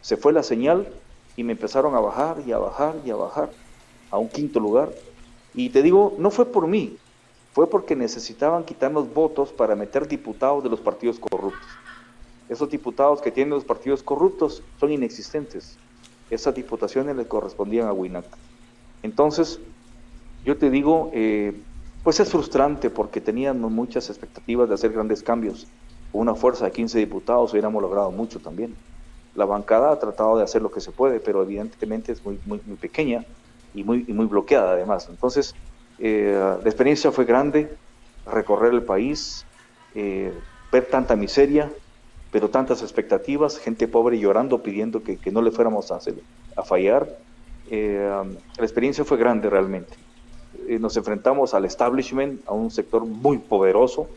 Se fue la señal y me empezaron a bajar y a bajar y a bajar a un quinto lugar. Y te digo, no fue por mí, fue porque necesitaban quitarnos votos para meter diputados de los partidos corruptos. Esos diputados que tienen los partidos corruptos son inexistentes. Esas diputaciones le correspondían a Winac. Entonces, yo te digo, eh, pues es frustrante porque teníamos muchas expectativas de hacer grandes cambios. Una fuerza de 15 diputados hubiéramos logrado mucho también. La bancada ha tratado de hacer lo que se puede, pero evidentemente es muy, muy, pequeña y muy, muy bloqueada además. Entonces, eh, la experiencia fue grande, recorrer el país, eh, ver tanta miseria, pero tantas expectativas, gente pobre llorando, pidiendo que, no le fuéramos a, a fallar. Eh, la experiencia fue grande realmente. Nos enfrentamos al establishment, a un sector muy poderoso,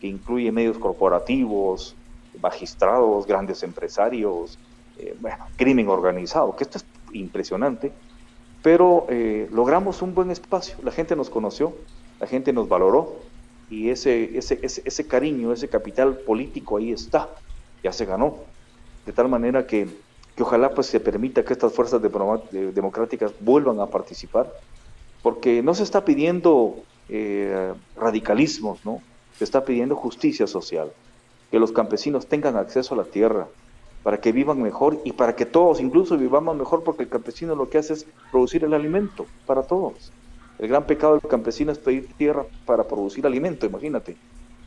que incluye medios corporativos, magistrados, grandes empresarios, bueno, crimen organizado, que esto es impresionante. Pero eh, logramos un buen espacio, la gente nos conoció, la gente nos valoró y ese, ese, ese, cariño, ese capital político ahí está, ya se ganó, de tal manera que, que ojalá pues se permita que estas fuerzas democráticas vuelvan a participar, porque no se está pidiendo eh, radicalismos, ¿no? se está pidiendo justicia social, que los campesinos tengan acceso a la tierra, para que vivan mejor y para que todos incluso vivamos mejor porque el campesino lo que hace es producir el alimento para todos. El gran pecado del campesino es pedir tierra para producir alimento, imagínate.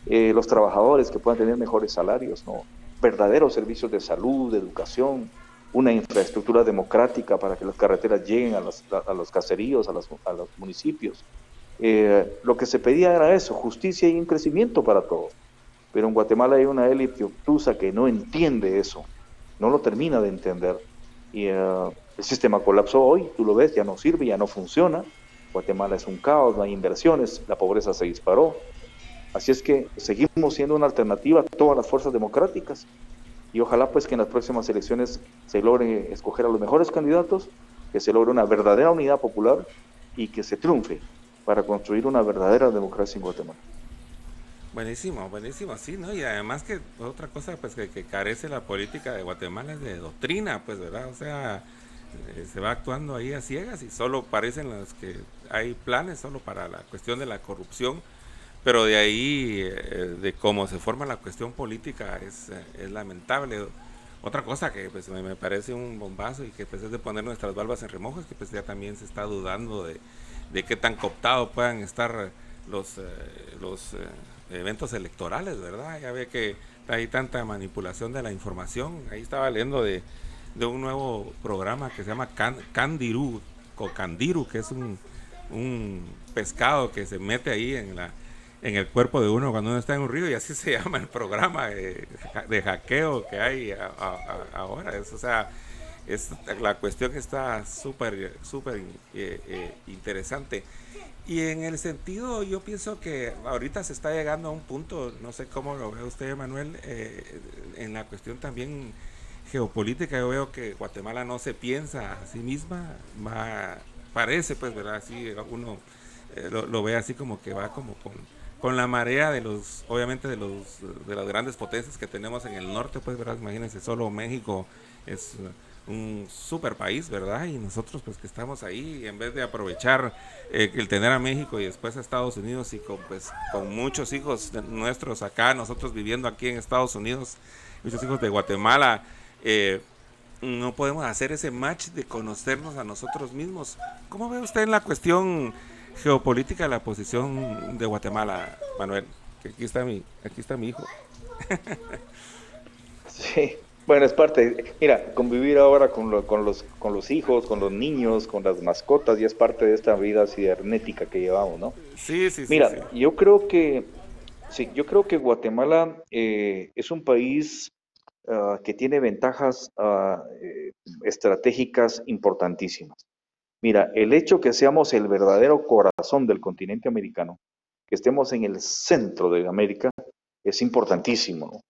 Eh, los trabajadores que puedan tener mejores salarios, ¿no? verdaderos servicios de salud, de educación, una infraestructura democrática para que las carreteras lleguen a los, a los caseríos, a los, a los municipios. Eh, lo que se pedía era eso, justicia y un crecimiento para todos. Pero en Guatemala hay una élite obtusa que no entiende eso no lo termina de entender. Y eh, el sistema colapsó hoy, tú lo ves, ya no sirve, ya no funciona. Guatemala es un caos, no hay inversiones, la pobreza se disparó. Así es que seguimos siendo una alternativa a todas las fuerzas democráticas y ojalá pues que en las próximas elecciones se logre escoger a los mejores candidatos, que se logre una verdadera unidad popular y que se triunfe para construir una verdadera democracia en Guatemala. Buenísimo, buenísimo, sí, ¿no? Y además que otra cosa pues que, carece la política de Guatemala es de doctrina, pues, ¿verdad? O sea, eh, se va actuando ahí a ciegas y solo parecen los que hay planes solo para la cuestión de la corrupción, pero de ahí, eh, de cómo se forma la cuestión política es, eh, es lamentable. Otra cosa que pues me, parece un bombazo y que pues es de poner nuestras balbas en remojo es que pues ya también se está dudando de, de qué tan cooptado puedan estar los, los eventos electorales, ¿verdad? Ya ve que hay tanta manipulación de la información. Ahí estaba leyendo de, un nuevo programa que se llama o Candiru, que es un, pescado que se mete ahí en la en el cuerpo de uno cuando uno está en un río y así se llama el programa de, hackeo que hay ahora. Es, o sea, es, la cuestión está súper, súper eh, eh, interesante. Y en el sentido, yo pienso que ahorita se está llegando a un punto, no sé cómo lo ve usted, Manuel, eh, en la cuestión también geopolítica, yo veo que Guatemala no se piensa a sí misma, va, parece, pues, ¿verdad? Así uno eh, lo, ve así como que va como con, con la marea de los, obviamente, de, los, de las grandes potencias que tenemos en el norte, pues, ¿verdad? Imagínense, solo México es un super país, ¿verdad? Y nosotros pues que estamos ahí, en vez de aprovechar eh, el tener a México y después a Estados Unidos y con pues con muchos hijos nuestros acá, nosotros viviendo aquí en Estados Unidos, muchos hijos de Guatemala, eh, no podemos hacer ese match de conocernos a nosotros mismos. ¿Cómo ve usted en la cuestión geopolítica la posición de Guatemala, Manuel? Que aquí está mi, aquí está mi hijo. sí, bueno, es parte, mira, convivir ahora con, con, los, con los hijos, con los niños, con las mascotas, ya es parte de esta vida cibernética que llevamos, ¿no? Sí, sí, sí. Mira, yo creo que, sí, yo creo que Guatemala eh, es un país ah, que tiene ventajas ah, eh, estratégicas importantísimas. Mira, el hecho que seamos el verdadero corazón del continente americano, que estemos en el centro de América, es importantísimo.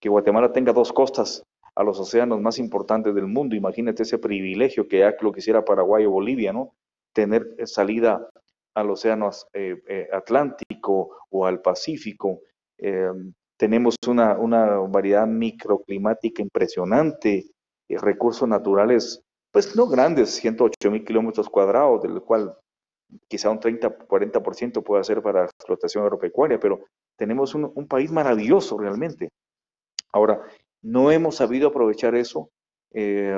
Que Guatemala tenga dos costas, a los océanos más importantes del mundo. Imagínate ese privilegio que ya lo quisiera Paraguay o Bolivia, ¿no? Tener salida al océano eh, eh, Atlántico o al Pacífico. Em, tenemos una, una, variedad microclimática impresionante, eh, recursos naturales, pues no grandes, 108 mil kilómetros cuadrados, del cual quizá un 30, 40% puede ser para explotación agropecuaria, pero tenemos un, un país maravilloso realmente. Ahora, no hemos sabido aprovechar eso eh,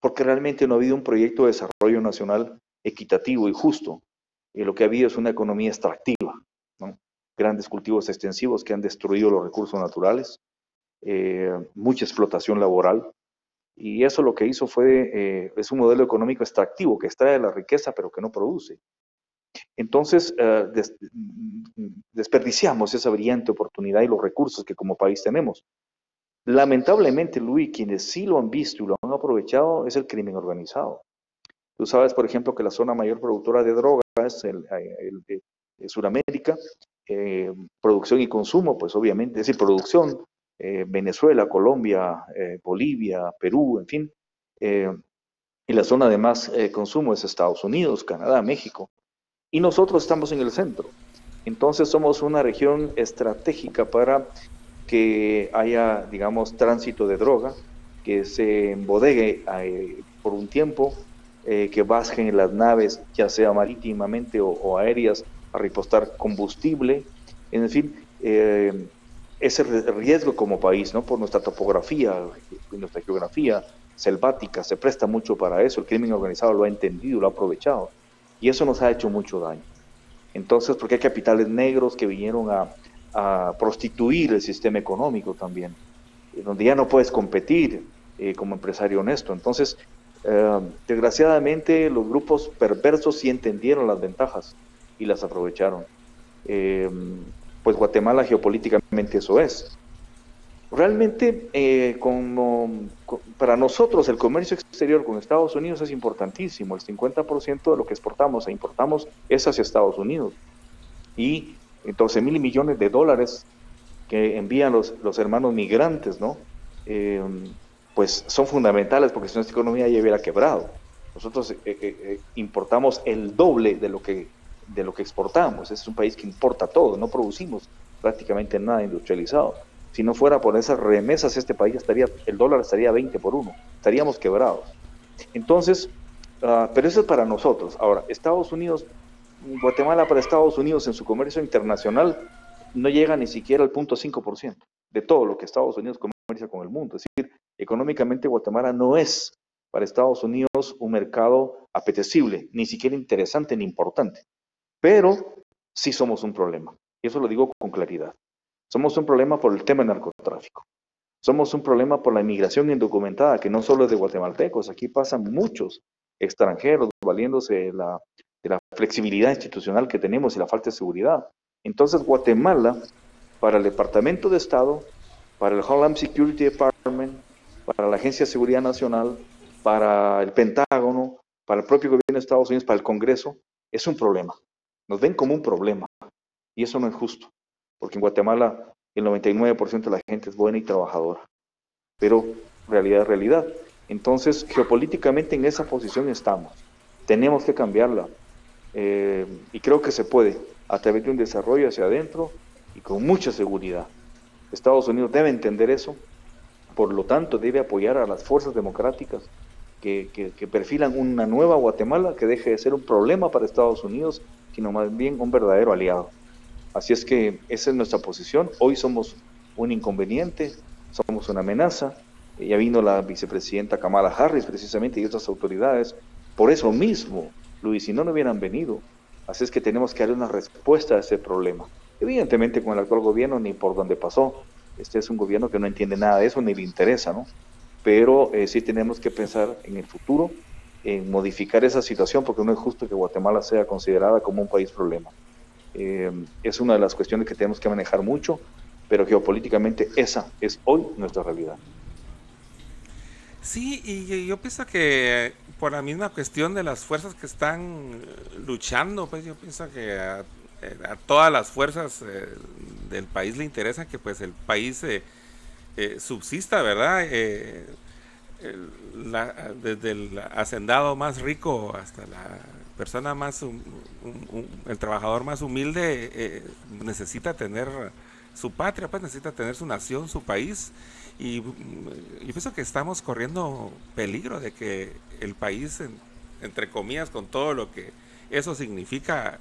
porque realmente no ha habido un proyecto de desarrollo nacional equitativo y justo. Y lo que ha habido es una economía extractiva, grandes cultivos extensivos que han destruido los recursos naturales, eh, mucha explotación laboral. Y eso lo que hizo fue, eh, es un modelo económico extractivo que extrae la riqueza pero que no produce. Entonces, desperdiciamos esa brillante oportunidad y los recursos que como país tenemos. Lamentablemente, Luis, quienes sí lo han visto y lo han aprovechado es el crimen organizado. Tú sabes, por ejemplo, que la zona mayor productora de drogas es el, Suramérica, eh, producción y consumo, pues obviamente, es producción, eh, Venezuela, Colombia, eh, Bolivia, Perú, en fin. y la zona de más consumo es Estados Unidos, Canadá, México. Y nosotros estamos en el centro. Entonces somos una región estratégica para que haya, digamos, tránsito de droga, que se embodegue eh, por un tiempo, eh, que bajen las naves, ya sea marítimamente o, aéreas, a repostar combustible, en fin, eh, ese riesgo como país, ¿no? Por nuestra topografía, nuestra geografía selvática, se presta mucho para eso, el crimen organizado lo ha entendido, lo ha aprovechado, y eso nos ha hecho mucho daño. Entonces, porque hay capitales negros que vinieron a, a prostituir el sistema económico también, eh, donde ya no puedes competir eh, como empresario honesto. Entonces, eh, desgraciadamente los grupos perversos sí entendieron las ventajas y las aprovecharon. Pues Guatemala geopolíticamente eso es. Realmente, como, para nosotros el comercio exterior con Estados Unidos es importantísimo. El 50% de lo que exportamos e importamos es hacia Estados Unidos. Y 12 mil millones de dólares que envían los, los hermanos migrantes, ¿no? Eh, pues son fundamentales porque si nuestra economía ya hubiera quebrado. Nosotros eh, eh, importamos el doble de lo, que, de lo que exportamos. Es un país que importa todo, no producimos prácticamente nada industrializado. Si no fuera por esas remesas, este país estaría, el dólar estaría 20 por 1, estaríamos quebrados. Entonces, ah, pero eso es para nosotros. Ahora, Estados Unidos Guatemala para Estados Unidos en su comercio internacional no llega ni siquiera al 0.5% de todo lo que Estados Unidos comercia con el mundo. Es decir, económicamente Guatemala no es para Estados Unidos un mercado apetecible, ni siquiera interesante ni importante. Pero sí somos un problema. Y eso lo digo con claridad. Somos un problema por el tema del narcotráfico. Somos un problema por la inmigración indocumentada, que no solo es de guatemaltecos, aquí pasan muchos extranjeros valiéndose la de la flexibilidad institucional que tenemos y la falta de seguridad. Entonces Guatemala, para el Departamento de Estado, para el Homeland Security Department, para la Agencia de Seguridad Nacional, para el Pentágono, para el propio gobierno de Estados Unidos, para el Congreso, es un problema. Nos ven como un problema. Y eso no es justo, porque en Guatemala el 99% de la gente es buena y trabajadora. Pero realidad es realidad. Entonces, geopolíticamente en esa posición estamos. Tenemos que cambiarla. Eh, y creo que se puede a través de un desarrollo hacia adentro y con mucha seguridad. Estados Unidos debe entender eso, por lo tanto debe apoyar a las fuerzas democráticas que, que, perfilan una nueva Guatemala que deje de ser un problema para Estados Unidos, sino más bien un verdadero aliado. Así es que esa es nuestra posición. Hoy somos un inconveniente, somos una amenaza. Ya vino la vicepresidenta Kamala Harris precisamente y otras autoridades. Por eso mismo Luis, si no, no hubieran venido. Así es que tenemos que darle una respuesta a ese problema. Evidentemente con el actual gobierno ni por donde pasó. Este es un gobierno que no entiende nada de eso ni le interesa, ¿no? Pero eh, sí tenemos que pensar en el futuro, en modificar esa situación, porque no es justo que Guatemala sea considerada como un país problema. Eh, es una de las cuestiones que tenemos que manejar mucho, pero geopolíticamente esa es hoy nuestra realidad. Sí, y yo pienso que por la misma cuestión de las fuerzas que están eh, luchando, pues yo pienso que a, eh, todas las fuerzas eh, del país le interesa que pues el país eh, subsista, ¿verdad? Desde el hacendado más rico hasta la persona más, el trabajador más humilde necesita tener su patria, pues necesita tener su nación, su país. Y yo pienso que estamos corriendo peligro de que el país, entre comillas, con todo lo que eso significa,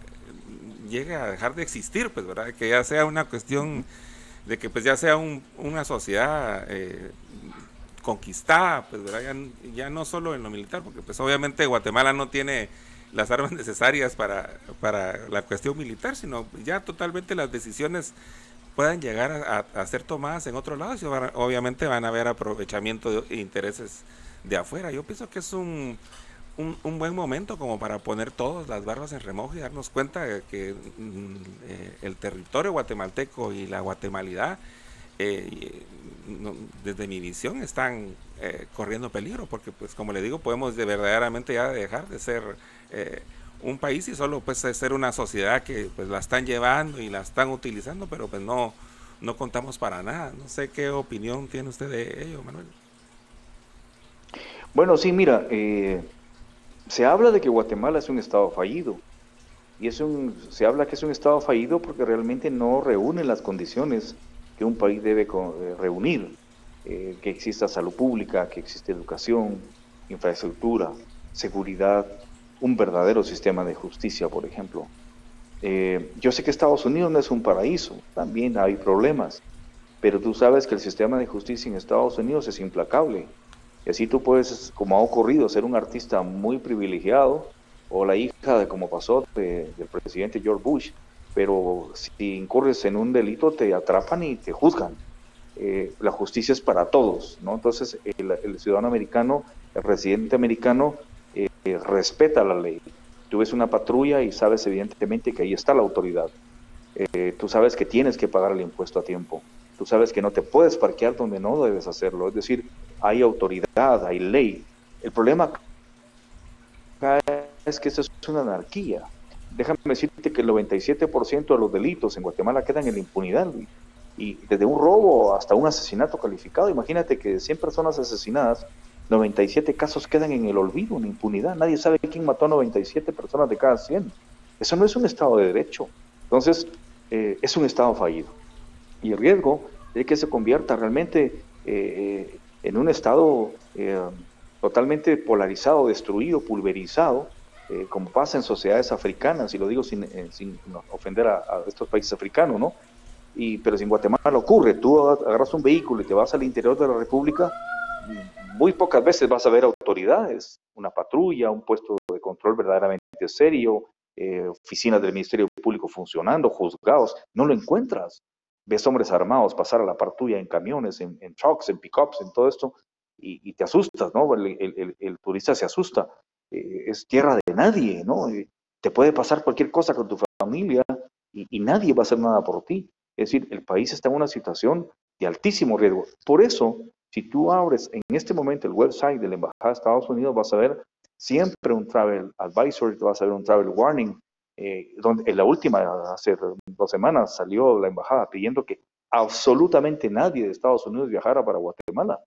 llegue a dejar de existir, pues, ¿verdad? Que ya sea una cuestión de que pues ya sea una sociedad eh, conquistada, pues, ¿verdad? Ya, no solo en lo militar, porque pues obviamente Guatemala no tiene las armas necesarias para, para la cuestión militar, sino ya totalmente las decisiones puedan llegar a, ser tomadas en otro lado, y obviamente van a haber aprovechamiento de intereses de afuera. Yo pienso que es un, un, buen momento como para poner todas las barbas en remojo y darnos cuenta de que mm, eh, el territorio guatemalteco y la guatemalidad, eh, desde mi visión, están eh, corriendo peligro, porque pues como le digo, podemos de verdaderamente ya dejar de ser un país y solo pues ser una sociedad que pues la están llevando y la están utilizando, pero pues no, no contamos para nada. No sé qué opinión tiene usted de ello, Manuel. Bueno, sí, mira, eh, se habla de que Guatemala es un estado fallido. Y es un, se habla que es un estado fallido porque realmente no reúne las condiciones que un país debe eh, reunir. Eh, que exista salud pública, que exista educación, infraestructura, seguridad, un verdadero sistema de justicia, por ejemplo. Eh, yo sé que Estados Unidos no es un paraíso, también hay problemas, pero tú sabes que el sistema de justicia en Estados Unidos es implacable. Y así tú puedes, como ha ocurrido, ser un artista muy privilegiado o la hija de como pasó del presidente George Bush, pero si incurres en un delito te atrapan y te juzgan. Eh, la justicia es para todos, ¿no? Entonces el, ciudadano americano, el residente americano, eh, respeta la ley. Tú ves una patrulla y sabes evidentemente que ahí está la autoridad. Eh, tú sabes que tienes que pagar el impuesto a tiempo. Tú sabes que no te puedes parquear donde no debes hacerlo. Es decir, hay autoridad, hay ley. El problema es que esto es una anarquía. Déjame decirte que el 97% de los delitos en Guatemala quedan en la impunidad, Y desde un robo hasta un asesinato calificado, imagínate que de 100 personas asesinadas, 97 casos quedan en el olvido, en impunidad. Nadie sabe quién mató a 97 personas de cada 100. Eso no es un Estado de Derecho. Entonces, eh, es un Estado fallido. Y el riesgo es que se convierta realmente eh, en un Estado eh, totalmente polarizado, destruido, pulverizado, eh, como pasa en sociedades africanas, y lo digo sin, sin ofender a, estos países africanos, ¿no? Y, pero si en Guatemala ocurre, tú agarras un vehículo y te vas al interior de la República, muy pocas veces vas a ver autoridades, una patrulla, un puesto de control verdaderamente serio, oficinas del Ministerio Público funcionando, juzgados, no lo encuentras ves hombres armados pasar a la par tuya en camiones, en, trucks, en pickups, en todo esto, y, te asustas, ¿no? El, turista se asusta. Eh, es tierra de nadie, ¿no? te puede pasar cualquier cosa con tu familia y, nadie va a hacer nada por ti. Es decir, el país está en una situación de altísimo riesgo. Por eso, si tú abres en este momento el website de la Embajada de Estados Unidos, vas a ver siempre un travel advisory, vas a ver un travel warning, eh, donde en la última, hace dos semanas, salió la embajada pidiendo que absolutamente nadie de Estados Unidos viajara para Guatemala.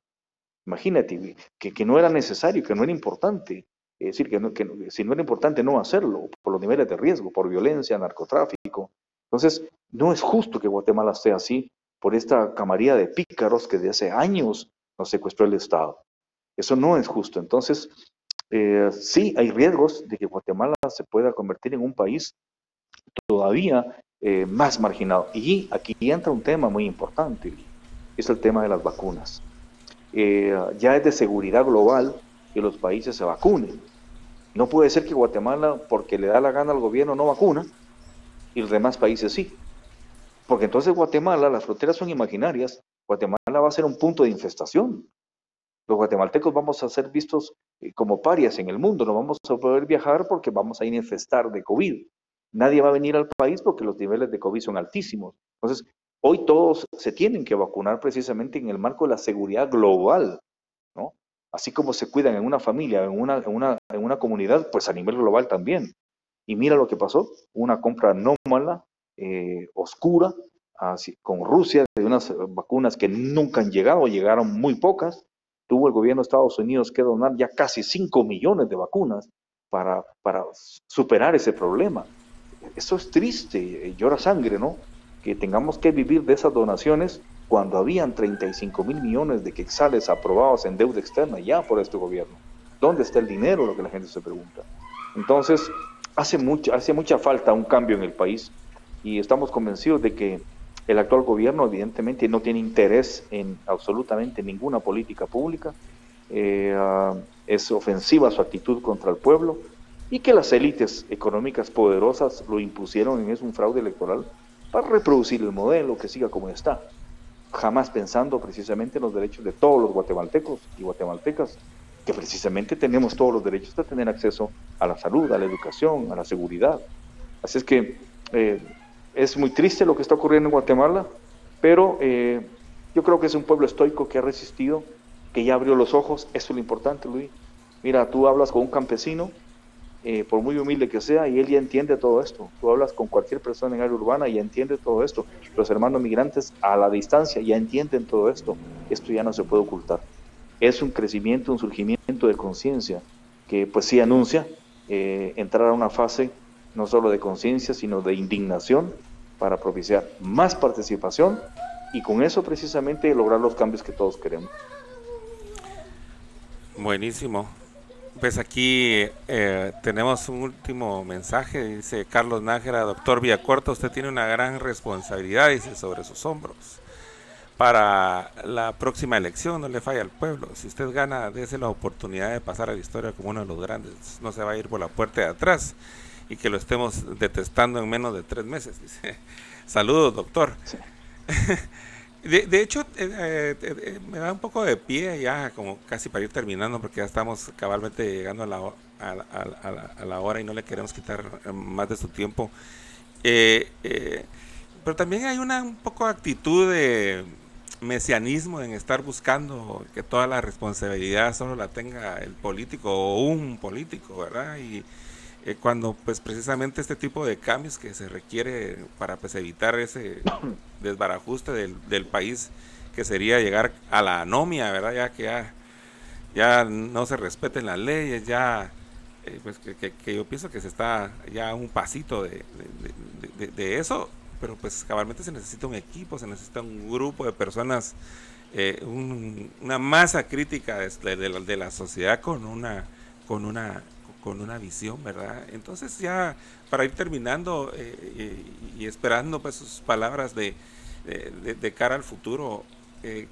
Imagínate, que, que no era necesario, que no era importante. Es decir, que, que, si no era importante no hacerlo, por los niveles de riesgo, por violencia, narcotráfico. Entonces, no es justo que Guatemala esté así por esta camarilla de pícaros que de hace años nos secuestró el Estado. Eso no es justo. Entonces, eh, sí hay riesgos de que Guatemala se pueda convertir en un país todavía eh, más marginado. Y aquí entra un tema muy importante, es el tema de las vacunas. Eh, ya es de seguridad global que los países se vacunen. No puede ser que Guatemala, porque le da la gana al gobierno, no vacuna y los demás países sí. Porque entonces Guatemala, las fronteras son imaginarias, Guatemala va a ser un punto de infestación los guatemaltecos vamos a ser vistos eh, como parias en el mundo, no vamos a poder viajar porque vamos a infestar de COVID. Nadie va a venir al país porque los niveles de COVID son altísimos. Entonces, hoy todos se tienen que vacunar precisamente en el marco de la seguridad global. Así como se cuidan en una familia, en una, en una, en una comunidad, pues a nivel global también. Y mira lo que pasó, una compra anómala, eh, oscura, con Rusia de unas vacunas que nunca han llegado, llegaron muy pocas. Tuvo el gobierno de Estados Unidos que donar ya casi 5 millones de vacunas para, para superar ese problema. Eso es triste, eh, llora sangre, ¿no? Que tengamos que vivir de esas donaciones cuando habían 35 mil millones de quexales aprobados en deuda externa ya por este gobierno. ¿Dónde está el dinero? Lo que la gente se pregunta. Entonces, hace mucha, hace mucha falta un cambio en el país y estamos convencidos de que el actual gobierno evidentemente no tiene interés en absolutamente ninguna política pública, eh, ah, es ofensiva su actitud contra el pueblo y que las élites económicas poderosas lo impusieron en es un fraude electoral para reproducir el modelo que siga como está, jamás pensando precisamente en los derechos de todos los guatemaltecos y guatemaltecas, que precisamente tenemos todos los derechos de tener acceso a la salud, a la educación, a la seguridad. Así es que eh, es muy triste lo que está ocurriendo en Guatemala, pero eh, yo creo que es un pueblo estoico que ha resistido, que ya abrió los ojos, eso es lo importante, Luis. Mira, tú hablas con un campesino, eh, por muy humilde que sea, y él ya entiende todo esto. Tú hablas con cualquier persona en área urbana y entiende todo esto. Los hermanos migrantes a la distancia ya entienden todo esto. Esto ya no se puede ocultar. Es un crecimiento, un surgimiento de conciencia que pues sí anuncia eh, entrar a una fase no solo de conciencia, sino de indignación para propiciar más participación y con eso precisamente lograr los cambios que todos queremos. Buenísimo. Pues aquí eh, tenemos un último mensaje, dice Carlos Nájera, doctor Villacorta, usted tiene una gran responsabilidad, dice, sobre sus hombros. Para la próxima elección no le falla al pueblo. Si usted gana, dése la oportunidad de pasar a la historia como uno de los grandes. No se va a ir por la puerta de atrás y que lo estemos detestando en menos de tres meses. Dice. Saludos, doctor. De, hecho, eh, eh, eh, me da un poco de pie ya, como casi para ir terminando, porque ya estamos cabalmente llegando a la, a, la, hora y no le queremos quitar más de su tiempo. pero también hay una un poco actitud de mesianismo en estar buscando que toda la responsabilidad solo la tenga el político o un político, ¿verdad? Y, eh, cuando pues precisamente este tipo de cambios que se requiere para pues evitar ese desbarajuste del, del país que sería llegar a la anomia, ¿verdad? Ya que ya, ya no se respeten las leyes, ya eh, pues que, que, yo pienso que se está ya un pasito de, de, de, eso, pero pues cabalmente se necesita un equipo, se necesita un grupo de personas, eh, una masa crítica de, la, de la sociedad con una con una con una visión, ¿verdad? Entonces ya para ir terminando eh, y, esperando pues sus palabras de, de, cara al futuro eh,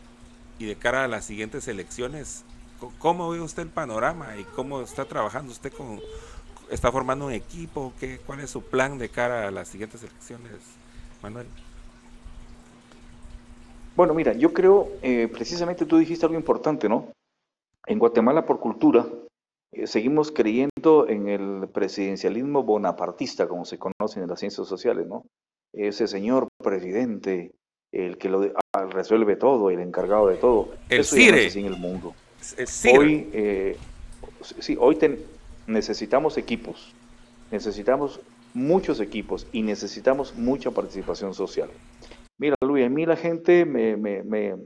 y de cara a las siguientes elecciones, ¿cómo ve usted el panorama y cómo está trabajando usted con, está formando un equipo? ¿qué, ¿Cuál es su plan de cara a las siguientes elecciones, Manuel? Bueno, mira, yo creo, eh, precisamente tú dijiste algo importante, ¿no? En Guatemala, por cultura, seguimos creyendo en el presidencialismo bonapartista, como se conoce en las ciencias sociales, ¿no? Ese señor presidente, el que lo ah, resuelve todo, el encargado de todo. El Eso CIRE. en el mundo. Hoy, eh, sí, hoy necesitamos equipos, necesitamos muchos equipos y necesitamos mucha participación social. Mira, Luis, a mí la gente me, me, me,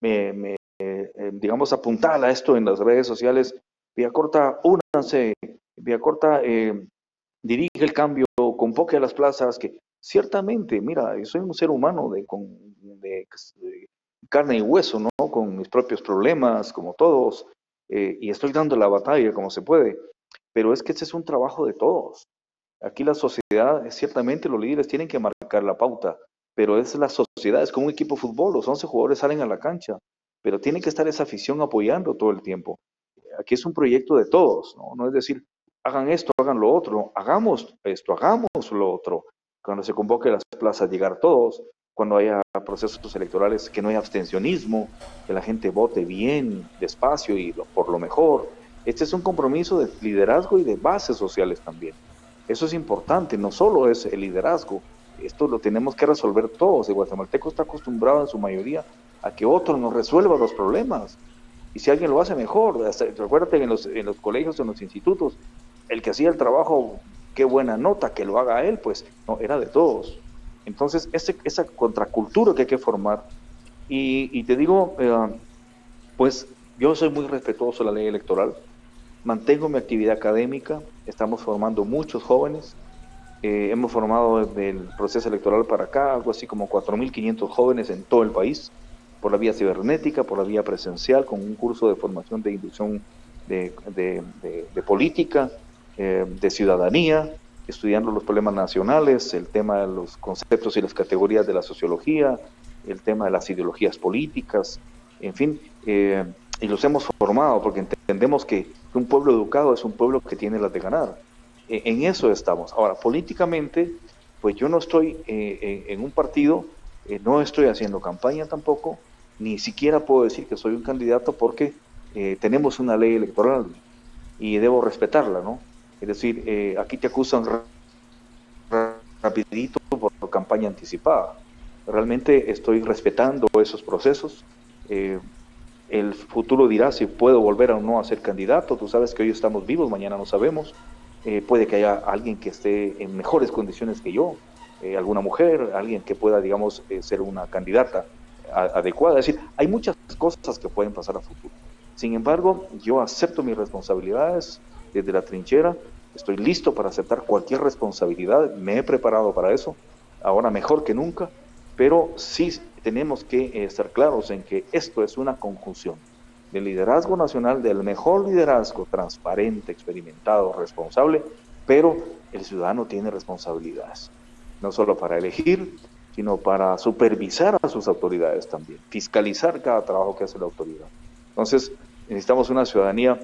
me eh, digamos, apuntala esto en las redes sociales Vía Corta, únanse, Vía Corta eh, dirige el cambio, convoque a las plazas, que ciertamente, mira, soy un ser humano de, con, de, carne y hueso, ¿no? Con mis propios problemas, como todos, eh, y estoy dando la batalla como se puede, pero es que este es un trabajo de todos. Aquí la sociedad, ciertamente los líderes tienen que marcar la pauta, pero es la sociedad, es como un equipo de fútbol, los 11 jugadores salen a la cancha, pero tiene que estar esa afición apoyando todo el tiempo aquí es un proyecto de todos, ¿no? Es decir, hagan esto, hagan lo otro, hagamos esto, hagamos lo otro. Cuando se convoque las plazas, llegar todos, cuando haya procesos electorales, que no haya abstencionismo, que la gente vote bien, despacio y por lo mejor. Este es un compromiso de liderazgo y de bases sociales también. Eso es importante, no solo es el liderazgo, esto lo tenemos que resolver todos. El guatemalteco está acostumbrado en su mayoría a que otro nos resuelva los problemas. Y si alguien lo hace mejor, hasta, en los, en los colegios, en los institutos, el que hacía el trabajo, qué buena nota, que lo haga él, pues no, era de todos. Entonces, ese, esa contracultura que hay que formar, y, te digo, eh, pues yo soy muy respetuoso de la ley electoral, mantengo mi actividad académica, estamos formando muchos jóvenes, eh, hemos formado desde el proceso electoral para acá algo así como 4.500 jóvenes en todo el país, por la vía cibernética, por la vía presencial, con un curso de formación de inducción de, política, eh, de ciudadanía, estudiando los problemas nacionales, el tema de los conceptos y las categorías de la sociología, el tema de las ideologías políticas, en fin, eh, y los hemos formado porque entendemos que un pueblo educado es un pueblo que tiene las de ganar. E, en eso estamos. Ahora, políticamente, pues yo no estoy eh, en, un partido, eh, no estoy haciendo campaña tampoco, ni siquiera puedo decir que soy un candidato porque tenemos una ley electoral y debo respetarla, ¿no? Es decir, aquí te acusan rapidito por campaña anticipada. Realmente estoy respetando esos procesos. Eh, el futuro dirá si puedo volver o no a ser candidato. Tú sabes que hoy estamos vivos, mañana no sabemos. Eh, puede que haya alguien que esté en mejores condiciones que yo, eh, alguna mujer, alguien que pueda, digamos, ser una candidata adecuada. Es decir, hay muchas cosas que pueden pasar a futuro. Sin embargo, yo acepto mis responsabilidades desde la trinchera. Estoy listo para aceptar cualquier responsabilidad. Me he preparado para eso. Ahora mejor que nunca pero sí tenemos que eh, estar claros en que esto es una conjunción del liderazgo nacional, del mejor liderazgo transparente, experimentado, responsable, pero el ciudadano tiene responsabilidades, no solo para elegir, sino para supervisar a sus autoridades también, fiscalizar cada trabajo que hace la autoridad. Entonces, necesitamos una ciudadanía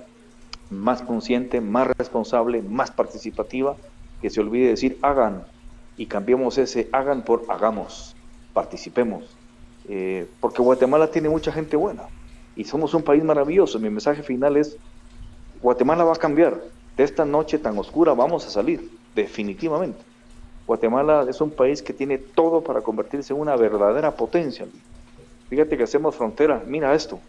más consciente, más responsable, más participativa, que se olvide decir hagan y cambiemos ese hagan por hagamos participemos, eh, porque Guatemala tiene mucha gente buena y somos un país maravilloso. Mi mensaje final es, Guatemala va a cambiar, de esta noche tan oscura vamos a salir, definitivamente. Guatemala es un país que tiene todo para convertirse en una verdadera potencia. Fíjate que hacemos frontera, mira esto,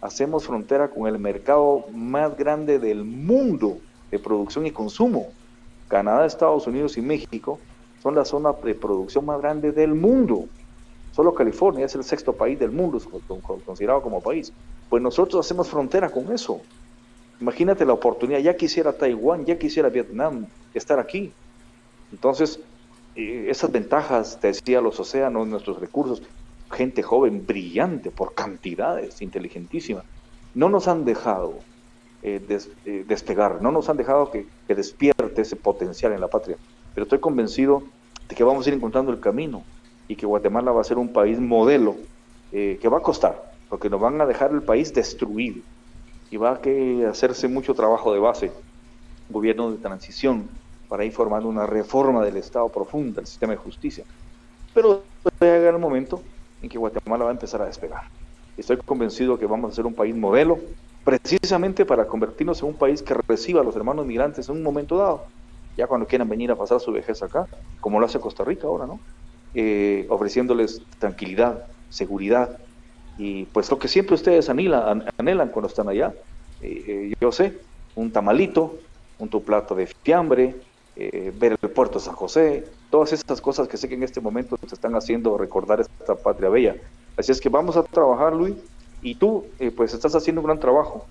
hacemos frontera con el mercado más grande del mundo de producción y consumo. Canadá, Estados Unidos y México son la zona de producción más grande del mundo. Solo California es el sexto país del mundo considerado como país. Pues nosotros hacemos frontera con eso. Imagínate la oportunidad, ya quisiera Taiwán, ya quisiera Vietnam estar aquí. Entonces, esas ventajas, te decía, los océanos, nuestros recursos, gente joven, brillante, por cantidades, inteligentísima, no nos han dejado eh, eh, despegar, no nos han dejado que, despierte ese potencial en la patria. Pero estoy convencido de que vamos a ir encontrando el camino y que Guatemala va a ser un país modelo eh, que va a costar, porque nos van a dejar el país destruido y va a que hacerse mucho trabajo de base, gobierno de transición, para ir formando una reforma del Estado profunda, del sistema de justicia. Pero va a llegar el momento en que Guatemala va a empezar a despegar. Estoy convencido que vamos a ser un país modelo, precisamente para convertirnos en un país que reciba a los hermanos migrantes en un momento dado, ya cuando quieran venir a pasar su vejez acá, como lo hace Costa Rica ahora, ¿no? Eh, ofreciéndoles tranquilidad, seguridad y pues lo que siempre ustedes anhelan, anhelan cuando están allá. Eh, eh, yo sé, un tamalito, un tu plato de fiambre, ver el puerto San José, todas estas cosas que sé que en este momento se están haciendo recordar esta patria bella. Así es que vamos a trabajar, Luis, y tú pues estás haciendo un gran trabajo.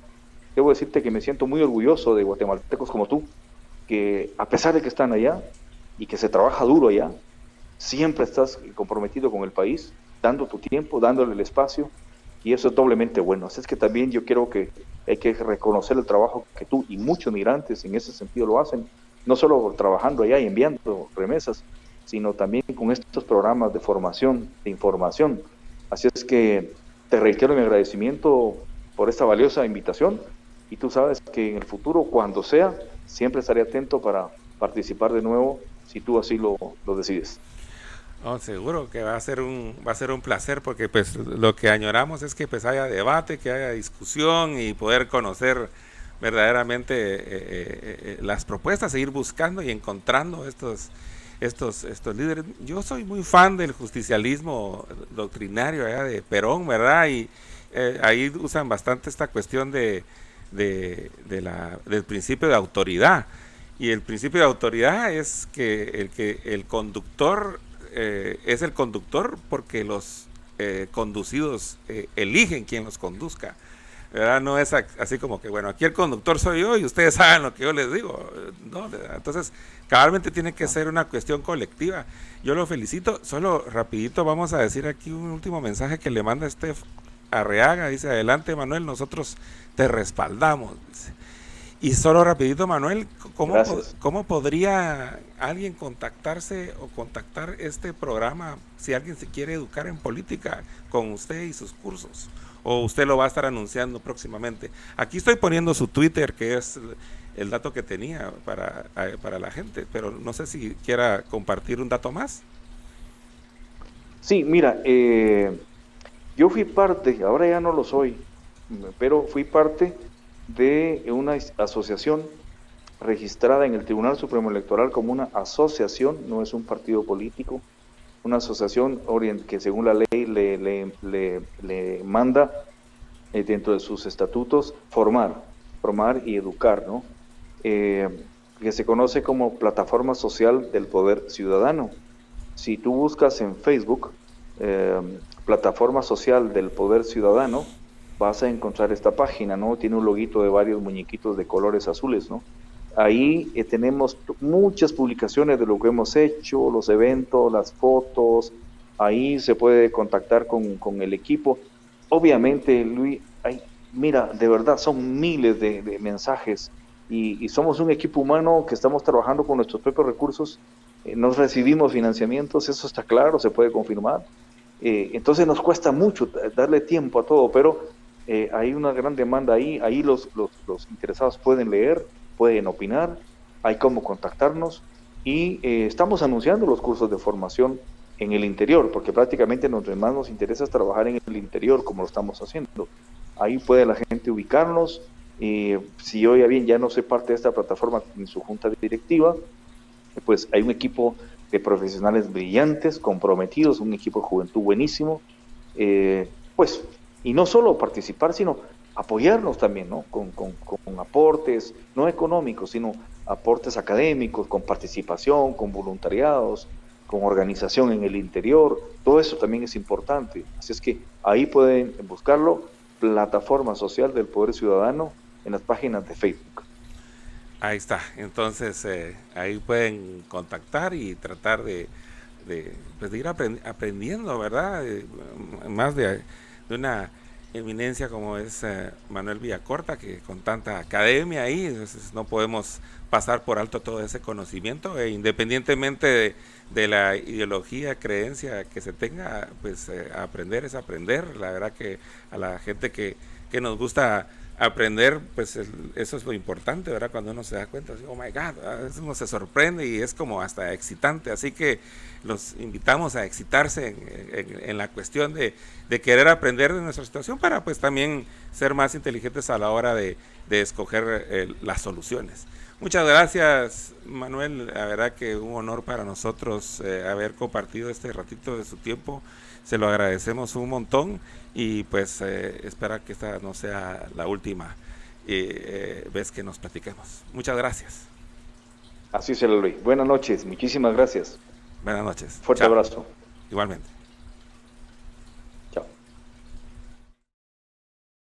Debo decirte que me siento muy orgulloso de guatemaltecos como tú, que a pesar de que están allá y que se trabaja duro allá, siempre estás comprometido con el país, dando tu tiempo, dándole el espacio, y eso es doblemente bueno. Así es que también yo quiero que hay que reconocer el trabajo que tú y muchos migrantes en ese sentido lo hacen, no solo trabajando allá y enviando remesas, sino también con estos programas de formación, de información. Así es que te reitero mi agradecimiento por esta valiosa invitación y tú sabes que en el futuro, cuando sea, siempre estaré atento para participar de nuevo si tú así lo, lo decides. Oh, seguro que va a ser un va a ser un placer porque pues lo que añoramos es que pues haya debate, que haya discusión y poder conocer verdaderamente eh, eh, eh, las propuestas, seguir buscando y encontrando estos estos estos líderes. Yo soy muy fan del justicialismo doctrinario de Perón, ¿verdad? Y ahí usan bastante esta cuestión de, de, la, del principio de autoridad. Y el principio de autoridad es que el que el conductor es el conductor porque los conducidos eligen quién los conduzca. ¿Verdad? No es así como que, bueno, aquí el conductor soy yo y ustedes saben lo que yo les digo. No, entonces, cabalmente tiene que ser una cuestión colectiva. Yo lo felicito. Solo rapidito vamos a decir aquí un último mensaje que le manda Steph Arreaga. Dice, adelante Manuel, nosotros te respaldamos. Y solo rapidito, Manuel, ¿cómo, ¿cómo podría alguien contactarse o contactar este programa si alguien se quiere educar en política con usted y sus cursos? ¿O usted lo va a estar anunciando próximamente? Aquí estoy poniendo su Twitter, que es el dato que tenía para, para la gente, pero no sé si quiera compartir un dato más. Sí, mira, eh, yo fui parte, ahora ya no lo soy, pero fui parte de una asociación registrada en el Tribunal Supremo Electoral como una asociación, no es un partido político, una asociación que según la ley le, manda eh, dentro de sus estatutos formar, formar y educar, ¿no? Eh, que se conoce como Plataforma Social del Poder Ciudadano. Si tú buscas en Facebook eh, Plataforma Social del Poder Ciudadano, vas a encontrar esta página, ¿no? Tiene un loguito de varios muñequitos de colores azules, ¿no? Ahí eh, tenemos muchas publicaciones de lo que hemos hecho, los eventos, las fotos, ahí se puede contactar con, el equipo. Obviamente, Luis, hay, mira, de verdad son miles de, mensajes y, somos un equipo humano que estamos trabajando con nuestros propios recursos, eh, nos recibimos financiamientos, eso está claro, se puede confirmar. Eh, entonces nos cuesta mucho darle tiempo a todo, pero hay una gran demanda ahí, ahí los, los, interesados pueden leer, pueden opinar, hay cómo contactarnos y eh, estamos anunciando los cursos de formación en el interior, porque prácticamente que más nos interesa es trabajar en el interior como lo estamos haciendo. Ahí puede la gente ubicarnos. y si hoy bien ya no soy parte de esta plataforma en su junta directiva, pues hay un equipo de profesionales brillantes, comprometidos, un equipo de juventud buenísimo. Eh, pues y no solo participar, sino apoyarnos también, ¿no? Con, con, aportes, no económicos, sino aportes académicos, con participación, con voluntariados, con organización en el interior, todo eso también es importante. Así es que ahí pueden buscarlo, Plataforma Social del Poder Ciudadano, en las páginas de Facebook. Ahí está, entonces eh, ahí pueden contactar y tratar de, de, pues, ir aprendiendo, ¿verdad? Eh, más de de una eminencia como es eh, Manuel Villacorta, que con tanta academia ahí, no podemos pasar por alto todo ese conocimiento, e independientemente de, la ideología, creencia que se tenga, pues eh, aprender es aprender. La verdad que a la gente que, que nos gusta aprender, pues eso es lo importante, ¿verdad? Cuando uno se da cuenta, oh my God, uno se sorprende y es como hasta excitante. Así que los invitamos a excitarse en, la cuestión de, querer aprender de nuestra situación para pues también ser más inteligentes a la hora de, escoger eh, las soluciones. Muchas gracias, Manuel. La verdad que un honor para nosotros eh, haber compartido este ratito de su tiempo. Se lo agradecemos un montón y pues eh, espera que esta no sea la última eh, vez que nos platiquemos. Muchas gracias. Así será, Luis. Buenas noches, muchísimas gracias. Buenas noches. Fuerte abrazo. Igualmente.